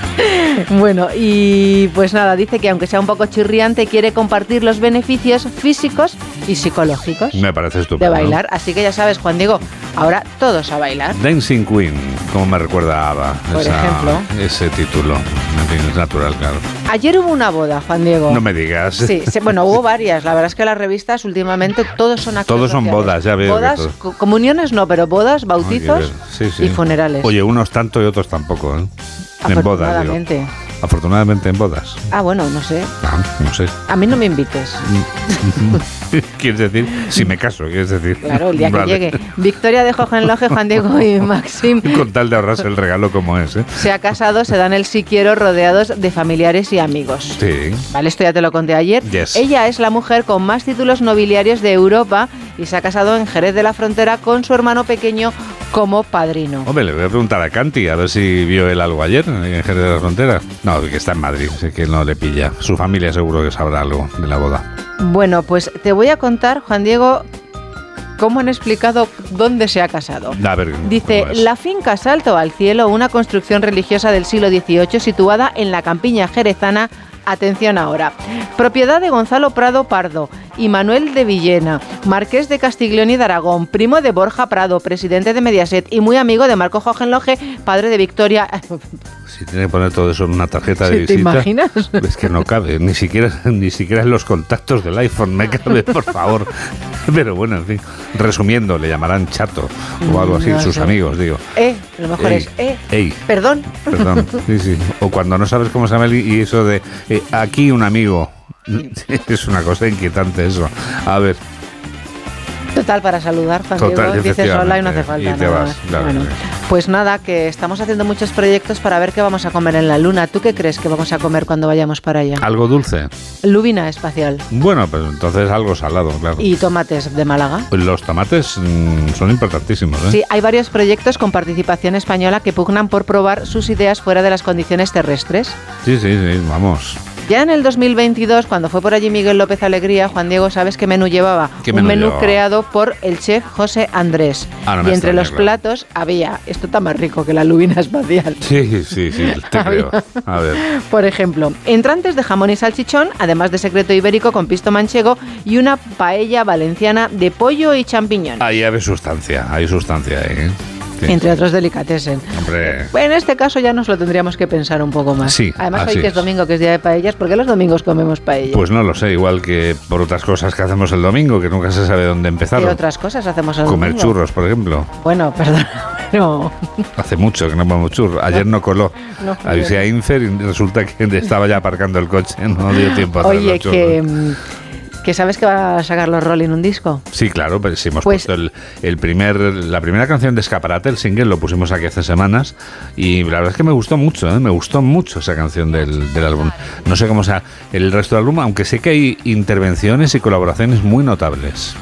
(laughs) Bueno, y pues nada, dice que aunque sea un poco chirriante, quiere compartir los beneficios físicos y psicológicos Me parece de bailar. Así que ya sabes, Juan Diego, ahora todos a bailar. Dancing Queen, como me recuerda a ABBA. Por ejemplo. Ese título. Es natural, claro. Ayer hubo una boda, Juan Diego. No me digas. Sí, (laughs) bueno, hubo varias. La verdad es que las revistas últimamente todos son Todos son sociales. bodas, ya veo que Bodas, todo. comuniones no, pero bodas, bautizos ver. Sí, sí. y funerales. Oye, unos tanto y otros tampoco, ¿eh? En bodas, digo. Afortunadamente. Afortunadamente en bodas. Ah, bueno, no sé. Ah, no sé. A mí no me invites. (laughs) ¿Quieres decir? Si me caso, quieres decir. Claro, el día que llegue. Victoria de Hohenlohe, Juan Diego y (laughs) Maxim Con tal de ahorrarse el regalo como es, ¿eh? se ha casado, se dan el sí quiero rodeados de familiares y amigos. Sí. Vale, esto ya te lo conté ayer. Yes. Ella es la mujer con más títulos nobiliarios de Europa y se ha casado en Jerez de la Frontera con su hermano pequeño como padrino. Hombre, le voy a preguntar a Canti a ver si vio él algo ayer en Jerez de la Frontera. No, que está en Madrid, sé que no le pilla. Su familia seguro que sabrá algo de la boda. Bueno, pues te voy a contar, Juan Diego, cómo han explicado dónde se ha casado. Ver, Dice, la finca Salto al Cielo, una construcción religiosa del siglo XVIII situada en la campiña jerezana, Atención ahora. Propiedad de Gonzalo Prado Pardo y Manuel de Villena, marqués de Castiglione de Aragón, primo de Borja Prado, presidente de Mediaset y muy amigo de Marco Hohenlohe, padre de Victoria. (laughs) Si tiene que poner todo eso en una tarjeta de Sí, ¿te visita. imaginas? (laughs) Es que no cabe, ni siquiera, ni siquiera en los contactos del iPhone me cabe, (laughs) por favor. Pero bueno, en fin, resumiendo, le llamarán chato o algo así, No sus amigos, digo. Eh, a lo mejor Ey, es eh. ey. Perdón. Perdón, sí, sí. O cuando no sabes cómo se llama y eso de eh, aquí un amigo. (laughs) Es una cosa inquietante eso. A ver, Total, para saludar, Juan Diego, total, dices hola y no hace falta Y te nada vas, más. claro, Bueno, sí. pues nada, que estamos haciendo muchos proyectos para ver qué vamos a comer en la luna. ¿Tú qué crees que vamos a comer cuando vayamos para allá? algo dulce. Lubina espacial Bueno, pues entonces algo salado, claro. y tomates de Málaga. Los tomates mm, son importantísimos, ¿eh? Sí, hay varios proyectos con participación española que pugnan por probar sus ideas fuera de las condiciones terrestres. Sí, sí, sí, vamos. Ya en el 2022, cuando fue por allí Miguel López Alegría, Juan Diego, ¿sabes qué menú llevaba? ¿Qué Un menú llevaba? creado por el chef José Andrés. Ah, no y entre los claro. platos había, esto está más rico que la lubina espacial. Sí, sí, sí, (laughs) te creo. A ver. Por ejemplo, entrantes de jamón y salchichón, además de secreto ibérico con pisto manchego y una paella valenciana de pollo y champiñón, Ahí hay sustancia, hay sustancia ahí, ¿eh? Sí. entre otros delicatessen. Hombre, En este caso ya nos lo tendríamos que pensar un poco más. Sí, Además hoy que es es. domingo, que es día de paellas, ¿por qué los domingos comemos paella? pues no lo sé, igual que por otras cosas que hacemos el domingo, que nunca se sabe dónde empezar. ¿Qué otras cosas hacemos el Comer domingo? churros, por ejemplo. Bueno, (laughs) perdón, pero (laughs) Hace mucho que no comemos churros. Ayer no coló. No, Avisé a Infer y resulta que (laughs) estaba ya aparcando el coche. No dio tiempo a hacer Oye, los churros. que, que sabes que va a sacar los Rolling un disco. Sí, claro, pero sí hemos Pues- puesto el, el primer, la primera canción de Escaparate, el single, lo pusimos aquí hace semanas y la verdad es que me gustó mucho, ¿eh? me gustó mucho esa canción del, del álbum. No sé cómo sea el resto del álbum, aunque sé que hay intervenciones y colaboraciones muy notables.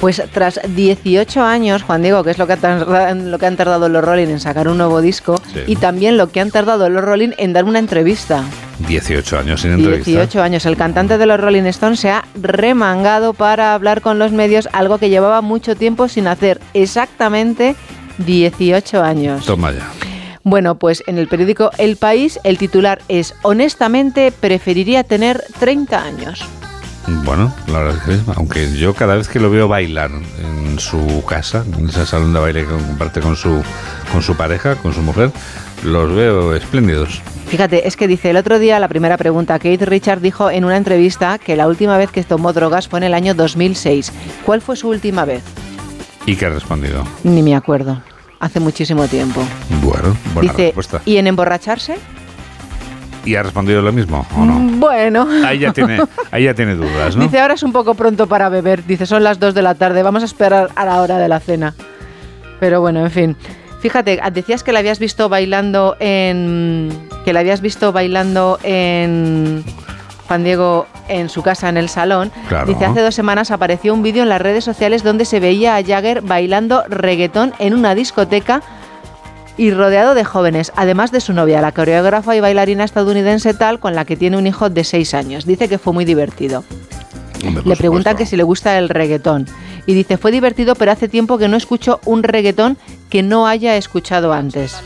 Pues tras 18 años, Juan Diego, que es lo que, ha tardado, lo que han tardado los Rolling en sacar un nuevo disco, Sí. y también lo que han tardado los Rolling en dar una entrevista. 18 años sin entrevista. 18 años. El cantante de los Rolling Stones se ha remangado para hablar con los medios, algo que llevaba mucho tiempo sin hacer. Exactamente 18 años. Toma ya. Bueno, pues en el periódico El País el titular es Honestamente preferiría tener 30 años. Bueno, la verdad es que aunque yo cada vez que lo veo bailar en su casa, en ese salón de baile que comparte con su, con su pareja, con su mujer, los veo espléndidos. Fíjate, es que dice el otro día la primera pregunta. Kate Richard dijo en una entrevista que la última vez que tomó drogas fue en el año 2006. ¿Cuál fue su última vez? ¿Y qué ha respondido? Ni me acuerdo. Hace muchísimo tiempo. Bueno, buena dice, respuesta. ¿y en emborracharse? ¿Y ha respondido lo mismo o no? Bueno. Ahí ya tiene, ahí ya tiene dudas, ¿no? Dice, ahora es un poco pronto para beber. Dice, son las 2 de la tarde, vamos a esperar a la hora de la cena. Pero bueno, en fin. Fíjate, decías que la habías visto bailando en... Que la habías visto bailando en... Juan Diego en su casa en el salón. Claro. Dice, hace dos semanas apareció un vídeo en las redes sociales donde se veía a Jagger bailando reggaetón en una discoteca y rodeado de jóvenes, además de su novia, la coreógrafa y bailarina estadounidense tal, con la que tiene un hijo de seis años. Dice que fue muy divertido. Hombre, Le preguntan supuesto. que si le gusta el reggaetón. Y dice, fue divertido, pero hace tiempo que no escucho un reggaetón que no haya escuchado antes.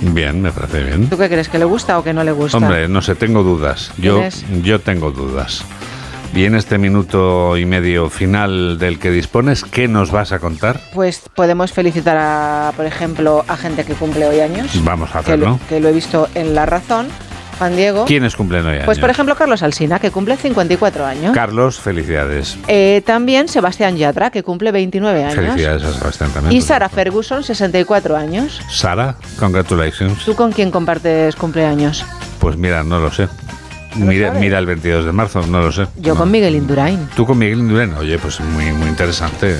Bien, me parece bien. ¿Tú qué crees? ¿Que le gusta o que no le gusta? Hombre, no sé, tengo dudas. Yo, yo tengo dudas. Y en este minuto y medio final del que dispones, ¿qué nos vas a contar? Pues podemos felicitar, a, por ejemplo, a gente que cumple hoy años. Vamos a que, lo, hacerlo. que lo he visto en La Razón. Juan Diego. ¿Quiénes cumplen hoy Pues por años? ejemplo Carlos Alsina, que cumple 54 años. Carlos, felicidades. Eh, también Sebastián Yatra, que cumple 29 años. Felicidades a Sebastián también. Y por Sara Ferguson, 64 años. Sara, congratulations. ¿Tú con quién compartes cumpleaños? Pues mira, no lo sé. Mira, mira el 22 de marzo, no lo sé. Yo con Miguel Indurain, Tú con Miguel Indurain, oye, pues muy, muy interesante. ¿eh?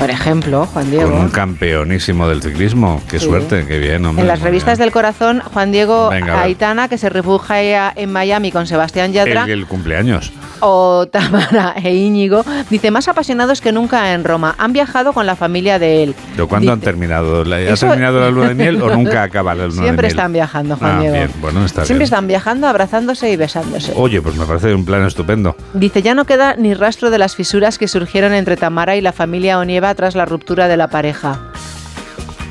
Por ejemplo, Juan Diego. Con un campeonísimo del ciclismo. Qué Sí. suerte, qué bien, hombre. En las revistas bien. del corazón, Juan Diego Venga. Aitana, que se refugia en Miami con Sebastián Yatra, El, el cumpleaños. o Tamara (laughs) e Íñigo, dice, más apasionados que nunca en Roma. Han viajado con la familia de él. ¿De cuándo han terminado? ¿La- ¿Ha Eso- terminado la luna de miel o (laughs) nunca acaba la luna de miel? Siempre están viajando, Juan Ah, Diego. bien, bueno, está Siempre bien. están viajando, abrazándose y besándose. Oye, pues me parece un plan estupendo. Dice, ya no queda ni rastro de las fisuras que surgieron entre Tamara y la familia Onieva tras la ruptura de la pareja.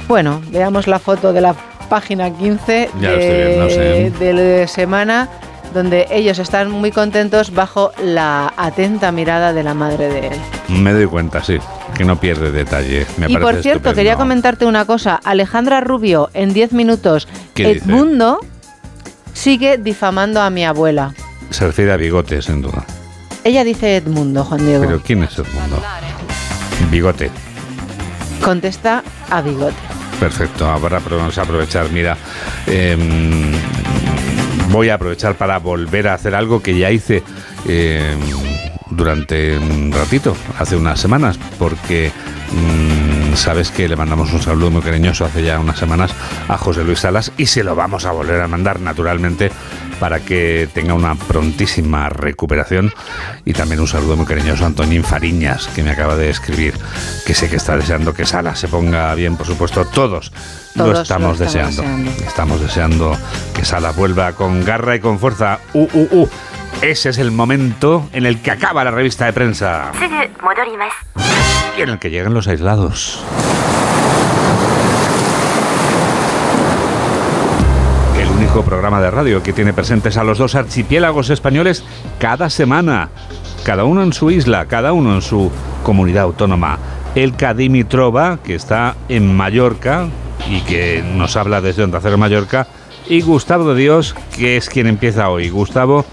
Bueno, veamos la foto de la página 15 Ya lo estoy de, de semana donde ellos están muy contentos bajo la atenta mirada de la madre de él. Me doy cuenta, sí, que no pierde detalle. Me y por cierto, estupendo. quería comentarte una cosa. Alejandra Rubio, en 10 minutos. Edmundo sigue difamando a mi abuela. Se refiere a bigote, sin duda. Ella dice Edmundo, Juan Diego. Pero ¿quién es Edmundo? Bigote. Contesta a Bigote. Perfecto, ahora vamos a aprovechar. Mira, em, voy a aprovechar para volver a hacer algo que ya hice em, durante un ratito, hace unas semanas, porque mm, sabes que le mandamos un saludo muy cariñoso hace ya unas semanas a José Luis Salas y se lo vamos a volver a mandar naturalmente para que tenga una prontísima recuperación. Y también un saludo muy cariñoso a Antonín Fariñas, que me acaba de escribir, que sé que está deseando que Salas se ponga bien, por supuesto, todos, lo, estamos deseando. Estamos deseando que Salas vuelva con garra y con fuerza. Uh, uh, uh. Ese es el momento en el que acaba la revista de prensa en el que llegan los aislados El único programa de radio que tiene presentes a los dos archipiélagos españoles cada semana, cada uno en su isla, cada uno en su comunidad autónoma. El Dimitrova, que está en Mallorca y que nos habla desde Onda Cero Mallorca, y Gustavo de Dios, que es quien empieza hoy. Gustavo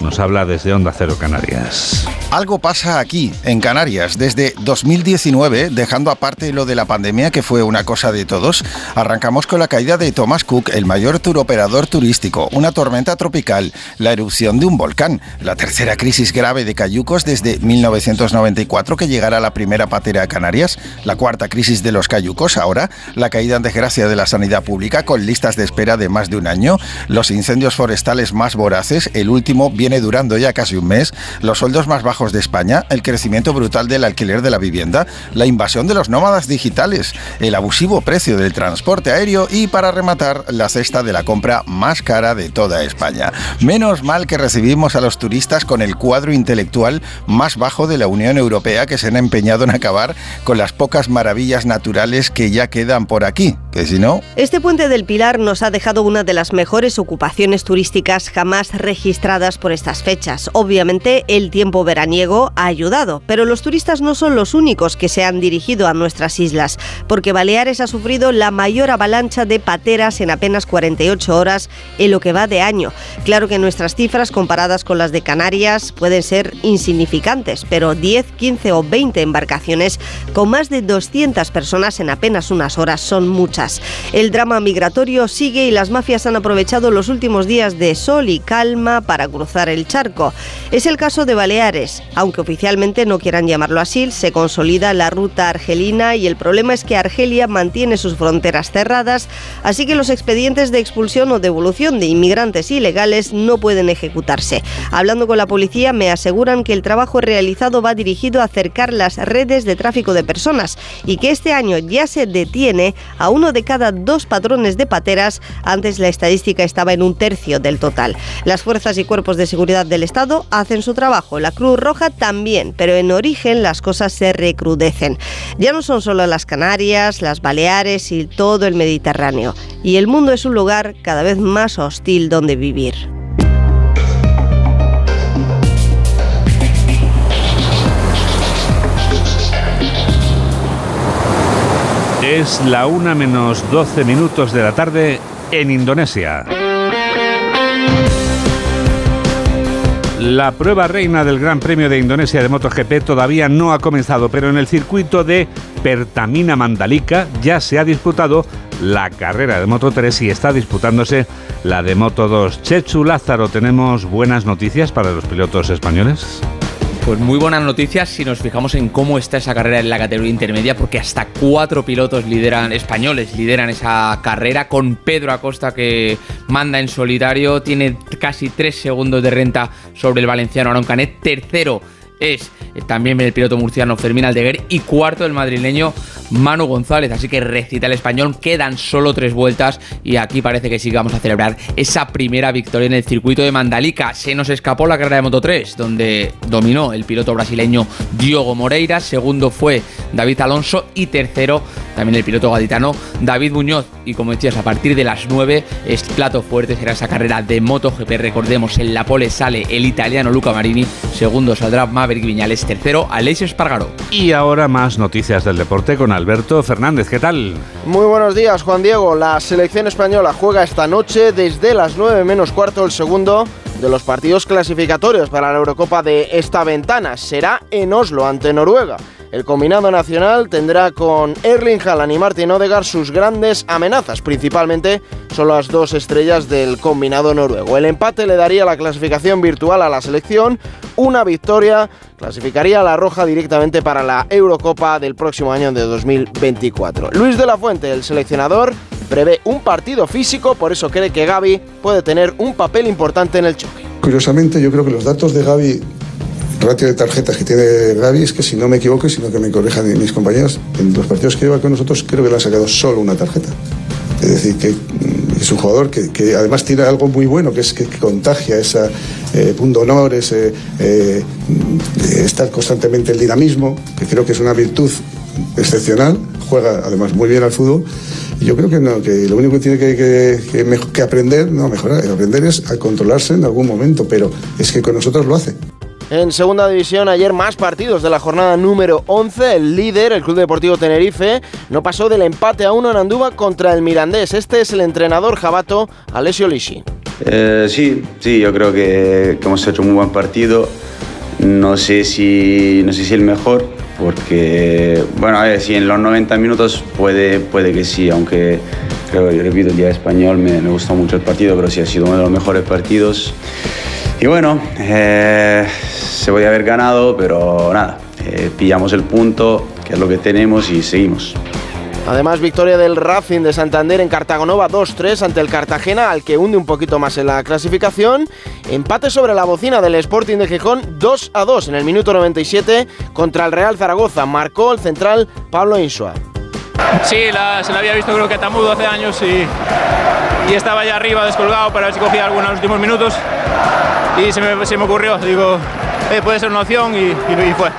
nos habla desde Onda Cero Canarias. Algo pasa aquí, en Canarias, desde 2019, dejando aparte lo de la pandemia, que fue una cosa de todos, arrancamos con la caída de Thomas Cook, el mayor turoperador turístico, una tormenta tropical, la erupción de un volcán, la tercera crisis grave de cayucos desde 1994 que llegará la primera patera a Canarias, la cuarta crisis de los cayucos, ahora la caída en desgracia de la sanidad pública con listas de espera de más de un año, los incendios forestales más voraces, el último viene durando ya casi un mes, los sueldos más bajos de España, el crecimiento brutal del alquiler de la vivienda, la invasión de los nómadas digitales, el abusivo precio del transporte aéreo y para rematar la cesta de la compra más cara de toda España. Menos mal que recibimos a los turistas con el cuadro intelectual más bajo de la Unión Europea que se han empeñado en acabar con las pocas maravillas naturales que ya quedan por aquí, que si no... Este puente del Pilar nos ha dejado una de las mejores ocupaciones turísticas jamás registradas por estas fechas. Obviamente el tiempo veraniego ha ayudado, pero los turistas no son los únicos que se han dirigido a nuestras islas, porque Baleares ha sufrido la mayor avalancha de pateras en apenas 48 horas en lo que va de año. Claro que nuestras cifras comparadas con las de Canarias pueden ser insignificantes, pero 10, 15 o 20 embarcaciones con más de 200 personas en apenas unas horas son muchas. El drama migratorio sigue y las mafias han aprovechado los últimos días de sol y calma para cruzar el charco. Es el caso de Baleares. Aunque oficialmente no quieran llamarlo así, se consolida la ruta argelina y el problema es que Argelia mantiene sus fronteras cerradas, así que los expedientes de expulsión o devolución de inmigrantes ilegales no pueden ejecutarse. Hablando con la policía me aseguran que el trabajo realizado va dirigido a acercar las redes de tráfico de personas y que este año ya se detiene a uno de cada dos patrones de pateras, antes la estadística estaba en un tercio del total. Las fuerzas y cuerpos de seguridad del Estado hacen su trabajo, la Cruz Roja también, pero en origen las cosas se recrudecen. Ya no son solo las Canarias, las Baleares y todo el Mediterráneo. Y el mundo es un lugar cada vez más hostil donde vivir. Es la una menos 12 minutos de la tarde en Indonesia. La prueba reina del Gran Premio de Indonesia de MotoGP todavía no ha comenzado, pero en el circuito de Pertamina Mandalika ya se ha disputado la carrera de Moto 3 y está disputándose la de Moto 2. Chechu Lázaro, ¿tenemos buenas noticias para los pilotos españoles? Pues muy buenas noticias si nos fijamos en cómo está esa carrera en la categoría intermedia, porque hasta cuatro pilotos lideran, españoles lideran esa carrera, con Pedro Acosta que manda en solitario, tiene casi tres segundos de renta sobre el valenciano Aaron Canet, tercero es también el piloto murciano Fermín Aldeguer y cuarto el madrileño Manu González. Así que recita el español, quedan solo tres vueltas y aquí parece que sí que vamos a celebrar esa primera victoria en el circuito de Mandalika. Se nos escapó la carrera de Moto 3, donde dominó el piloto brasileño Diogo Moreira, segundo fue David Alonso y tercero también el piloto gaditano David Muñoz. Y como decías, a partir de las 9 es plato fuerte, será esa carrera de MotoGP. Recordemos, en la pole sale el italiano Luca Marini, segundo saldrá Maverick Viñales, tercero Alessio Espargaró. Y ahora más noticias del deporte con Alberto Fernández. ¿Qué tal? Muy buenos días, Juan Diego. La selección española juega esta noche desde las 9 menos cuarto el segundo de los partidos clasificatorios para la Eurocopa de esta ventana. Será en Oslo ante Noruega. El combinado nacional tendrá con Erling Haaland y Martin Odegaard sus grandes amenazas, principalmente son las dos estrellas del combinado noruego. El empate le daría la clasificación virtual a la selección, una victoria clasificaría a la Roja directamente para la Eurocopa del próximo año de 2024. Luis de la Fuente, el seleccionador, prevé un partido físico, por eso cree que Gaby puede tener un papel importante en el choque. Curiosamente, yo creo que los datos de Gaby ratio de tarjetas que tiene Gaby es que si no me equivoco, sino que me corrijan mis compañeros, en los partidos que lleva con nosotros creo que le han sacado solo una tarjeta. Es decir, que mm, es un jugador que, además tiene algo muy bueno, que es que, contagia ese eh, honor, ese eh, estar constantemente el dinamismo, que creo que es una virtud excepcional, juega además muy bien al fútbol. Y yo creo que, no, que lo único que tiene que, que aprender, no mejorar, aprender es a controlarse en algún momento, pero es que con nosotros lo hace. En segunda división, ayer más partidos de la jornada número 11. El líder, el Club Deportivo Tenerife, no pasó del empate a uno en Andúba contra el Mirandés. Este es el entrenador jabato Alessio Lisci. Eh, sí, sí, yo creo que, hemos hecho un muy buen partido. No sé si, no sé si el mejor, porque, bueno, a ver, si en los 90 minutos puede, puede que sí, aunque creo, yo repito, el día español me, me gustó mucho el partido, pero sí ha sido uno de los mejores partidos. Y bueno, eh, se podía haber ganado, pero nada, eh, pillamos el punto, que es lo que tenemos, y seguimos. Además, victoria del Racing de Santander en Cartagonova 2-3 ante el Cartagena, al que hunde un poquito más en la clasificación. Empate sobre la bocina del Sporting de Gijón 2-2 en el minuto 97 contra el Real Zaragoza. Marcó el central Pablo Insua. Sí, se la había visto creo que Tamudo hace años y, y estaba ya arriba descolgado para ver si cogía algunos los últimos minutos y se me, se me ocurrió, digo, eh, puede ser una opción y, fue.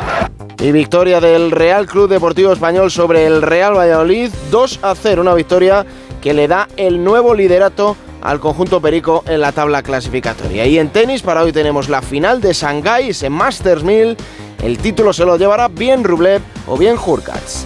Y victoria del Real Club Deportivo Español sobre el Real Valladolid, 2 a 0, una victoria que le da el nuevo liderato al conjunto Perico en la tabla clasificatoria. Y en tenis, para hoy tenemos la final de Shanghái, en Masters 1000. El título se lo llevará bien Rublev o bien Hurkacz.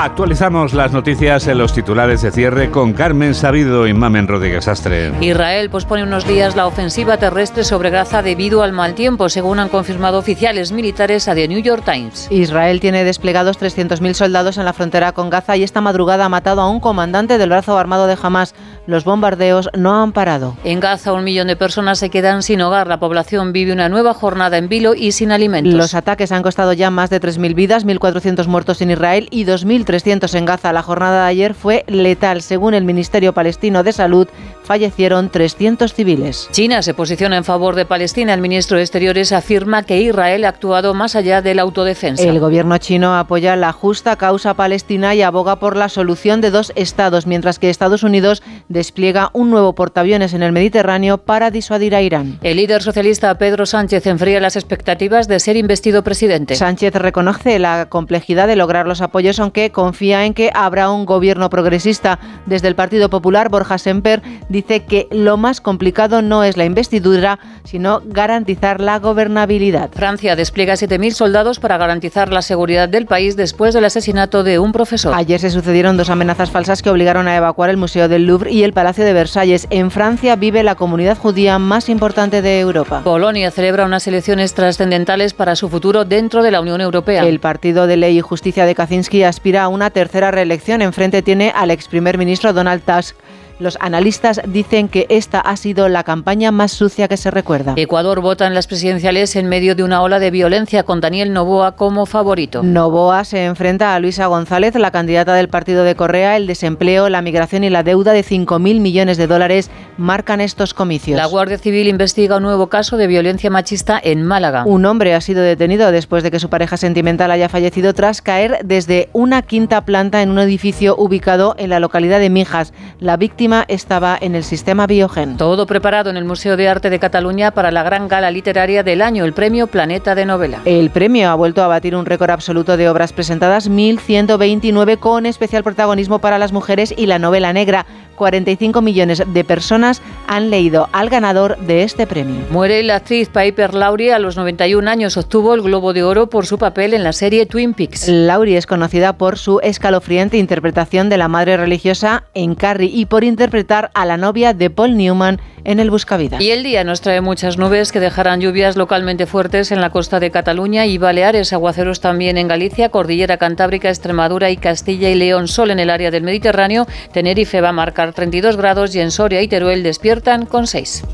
Actualizamos las noticias en los titulares de cierre con Carmen Sabido y Mamen Rodríguez Astre. Israel pospone unos días la ofensiva terrestre sobre Gaza debido al mal tiempo, según han confirmado oficiales militares a The New York Times. Israel tiene desplegados 300.000 soldados en la frontera con Gaza y esta madrugada ha matado a un comandante del brazo armado de Hamas. Los bombardeos no han parado. En Gaza, un millón de personas se quedan sin hogar. La población vive una nueva jornada en vilo y sin alimentos. Los ataques han costado ya más de 3.000 vidas, 1.400 muertos en Israel y 2.300 en Gaza. La jornada de ayer fue letal. Según el Ministerio Palestino de Salud, fallecieron 300 civiles. China se posiciona en favor de Palestina. El ministro de Exteriores afirma que Israel ha actuado más allá de la autodefensa. El gobierno chino apoya la justa causa palestina y aboga por la solución de dos estados, mientras que Estados Unidos despliega un nuevo portaaviones en el Mediterráneo para disuadir a Irán. El líder socialista Pedro Sánchez enfría las expectativas de ser investido presidente. Sánchez reconoce la complejidad de lograr los apoyos, aunque confía en que habrá un gobierno progresista. Desde el Partido Popular, Borja Semper dice que lo más complicado no es la investidura, sino garantizar la gobernabilidad. Francia despliega 7.000 soldados para garantizar la seguridad del país después del asesinato de un profesor. Ayer se sucedieron dos amenazas falsas que obligaron a evacuar el Museo del Louvre y el Palacio de Versalles. En Francia vive la comunidad judía más importante de Europa. Polonia celebra unas elecciones trascendentales para su futuro dentro de la Unión Europea. El Partido de Ley y Justicia de Kaczynski aspira a una tercera reelección. Enfrente tiene al ex primer ministro Donald Tusk. Los analistas dicen que esta ha sido la campaña más sucia que se recuerda. Ecuador vota en las presidenciales en medio de una ola de violencia con Daniel Novoa como favorito. Novoa se enfrenta a Luisa González, la candidata del partido de Correa, el desempleo, la migración y la deuda de 5.000 millones de dólares marcan estos comicios. La Guardia Civil investiga un nuevo caso de violencia machista en Málaga. Un hombre ha sido detenido después de que su pareja sentimental haya fallecido tras caer desde una quinta planta en un edificio ubicado en la localidad de Mijas. La víctima estaba en el sistema Biogen. Todo preparado en el Museo de Arte de Cataluña para la gran gala literaria del año, el premio Planeta de Novela. El premio ha vuelto a batir un récord absoluto de obras presentadas, 1.129, con especial protagonismo para las mujeres y la novela negra. 45 millones de personas han leído al ganador de este premio. Muere la actriz Piper Laurie a los 91 años. Obtuvo el Globo de Oro por su papel en la serie Twin Peaks. Laurie es conocida por su escalofriante interpretación de la madre religiosa en Carrie y por interpretar a la novia de Paul Newman en El Buscavida. Y el día nos trae muchas nubes que dejarán lluvias localmente fuertes en la costa de Cataluña y Baleares, aguaceros también en Galicia, Cordillera Cantábrica, Extremadura y Castilla y León, sol en el área del Mediterráneo. Tenerife va a marcar 32 grados y en Soria y Teruel despiertan con 6.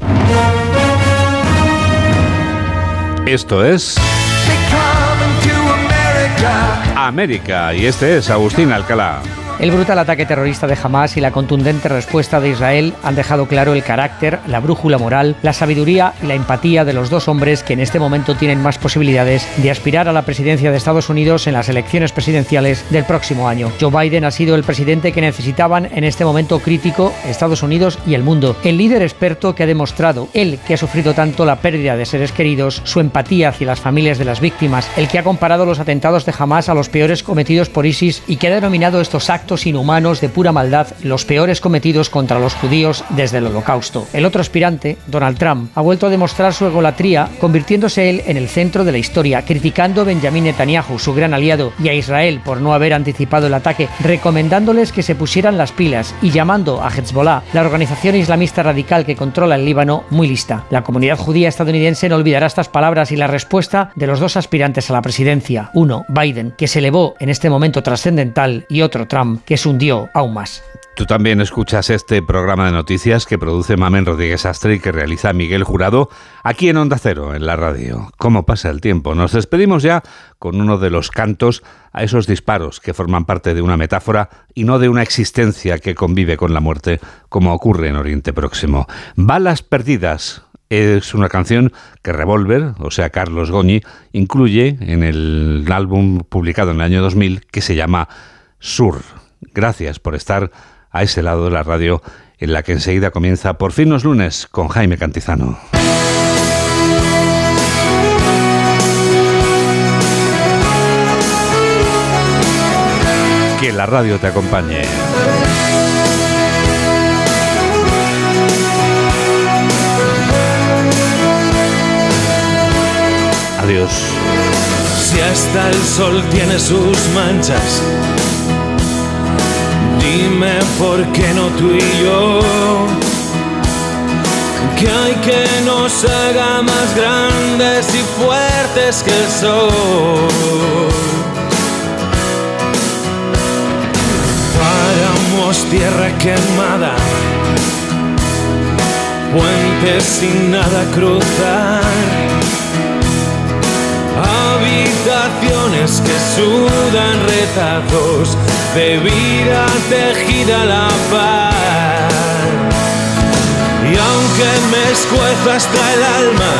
Esto es América y este es Agustín Alcalá. El brutal ataque terrorista de Hamas y la contundente respuesta de Israel han dejado claro el carácter, la brújula moral, la sabiduría y la empatía de los dos hombres que en este momento tienen más posibilidades de aspirar a la presidencia de Estados Unidos en las elecciones presidenciales del próximo año. Joe Biden ha sido el presidente que necesitaban en este momento crítico Estados Unidos y el mundo. El líder experto que ha demostrado, él que ha sufrido tanto la pérdida de seres queridos, su empatía hacia las familias de las víctimas, el que ha comparado los atentados de Hamas a los peores cometidos por ISIS y que ha denominado estos actos inhumanos de pura maldad, los peores cometidos contra los judíos desde el holocausto. El otro aspirante, Donald Trump, ha vuelto a demostrar su egolatría, convirtiéndose él en el centro de la historia, criticando a Benjamin Netanyahu, su gran aliado, y a Israel por no haber anticipado el ataque, recomendándoles que se pusieran las pilas y llamando a Hezbollah, la organización islamista radical que controla el Líbano, muy lista. La comunidad judía estadounidense no olvidará estas palabras y la respuesta de los dos aspirantes a la presidencia. Uno, Biden, que se elevó en este momento trascendental, y otro, Trump, que se hundió aún más. Tú también escuchas este programa de noticias que produce Mamen Rodríguez Astre y que realiza Miguel Jurado aquí en Onda Cero, en la radio. ¿Cómo pasa el tiempo? Nos despedimos ya con uno de los cantos a esos disparos que forman parte de una metáfora y no de una existencia que convive con la muerte, como ocurre en Oriente Próximo. Balas perdidas, es una canción que Revolver, o sea Carlos Goñi, incluye en el álbum publicado en el año 2000 que se llama Sur. Gracias por estar a ese lado de la radio en la que enseguida comienza Por fin los lunes con Jaime Cantizano. Que la radio te acompañe. Adiós. Si hasta el sol tiene sus manchas Dime por qué no tú y yo. Que hay que nos haga más grandes y fuertes que el sol. Paramos tierra quemada, puentes sin nada cruzar habitaciones que sudan retazos de vida tejida la paz. Y aunque me escuezo hasta el alma,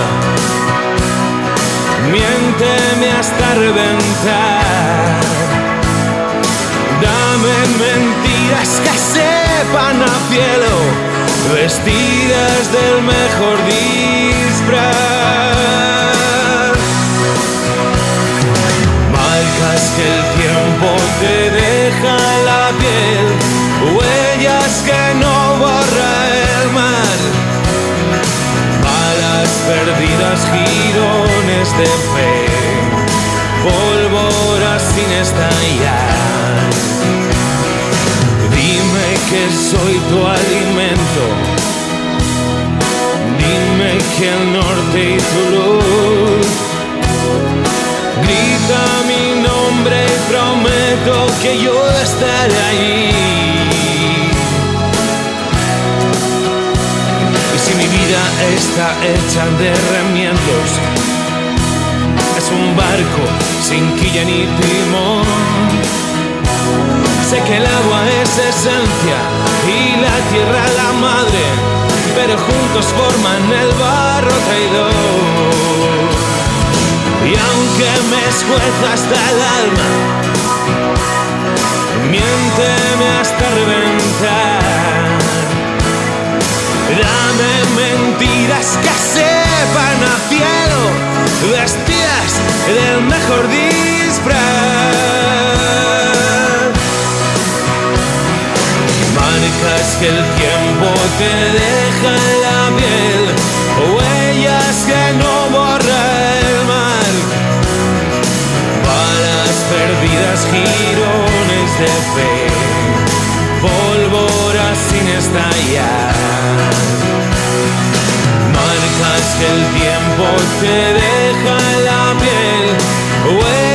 miénteme hasta reventar. Dame mentiras que sepan a cielo, vestidas del mejor disfraz. Que el tiempo te deja la piel, huellas que no borra el mar, balas perdidas, girones de fe, pólvora sin estallar. Dime que soy tu alimento, dime que el norte y tu luz Grita mi y prometo que yo estaré ahí. Y si mi vida está hecha de remiendos, es un barco sin quilla ni timón. Sé que el agua es esencia y la tierra la madre pero juntos forman el barro traidor. Y aunque me escueza hasta el alma, miénteme hasta reventar. Dame mentiras que sepan a cielo, vestidas del mejor disfraz. Marcas que el tiempo te deja en la piel, tirones de fe, pólvora sin estallar. Marcas que el tiempo te deja en la piel.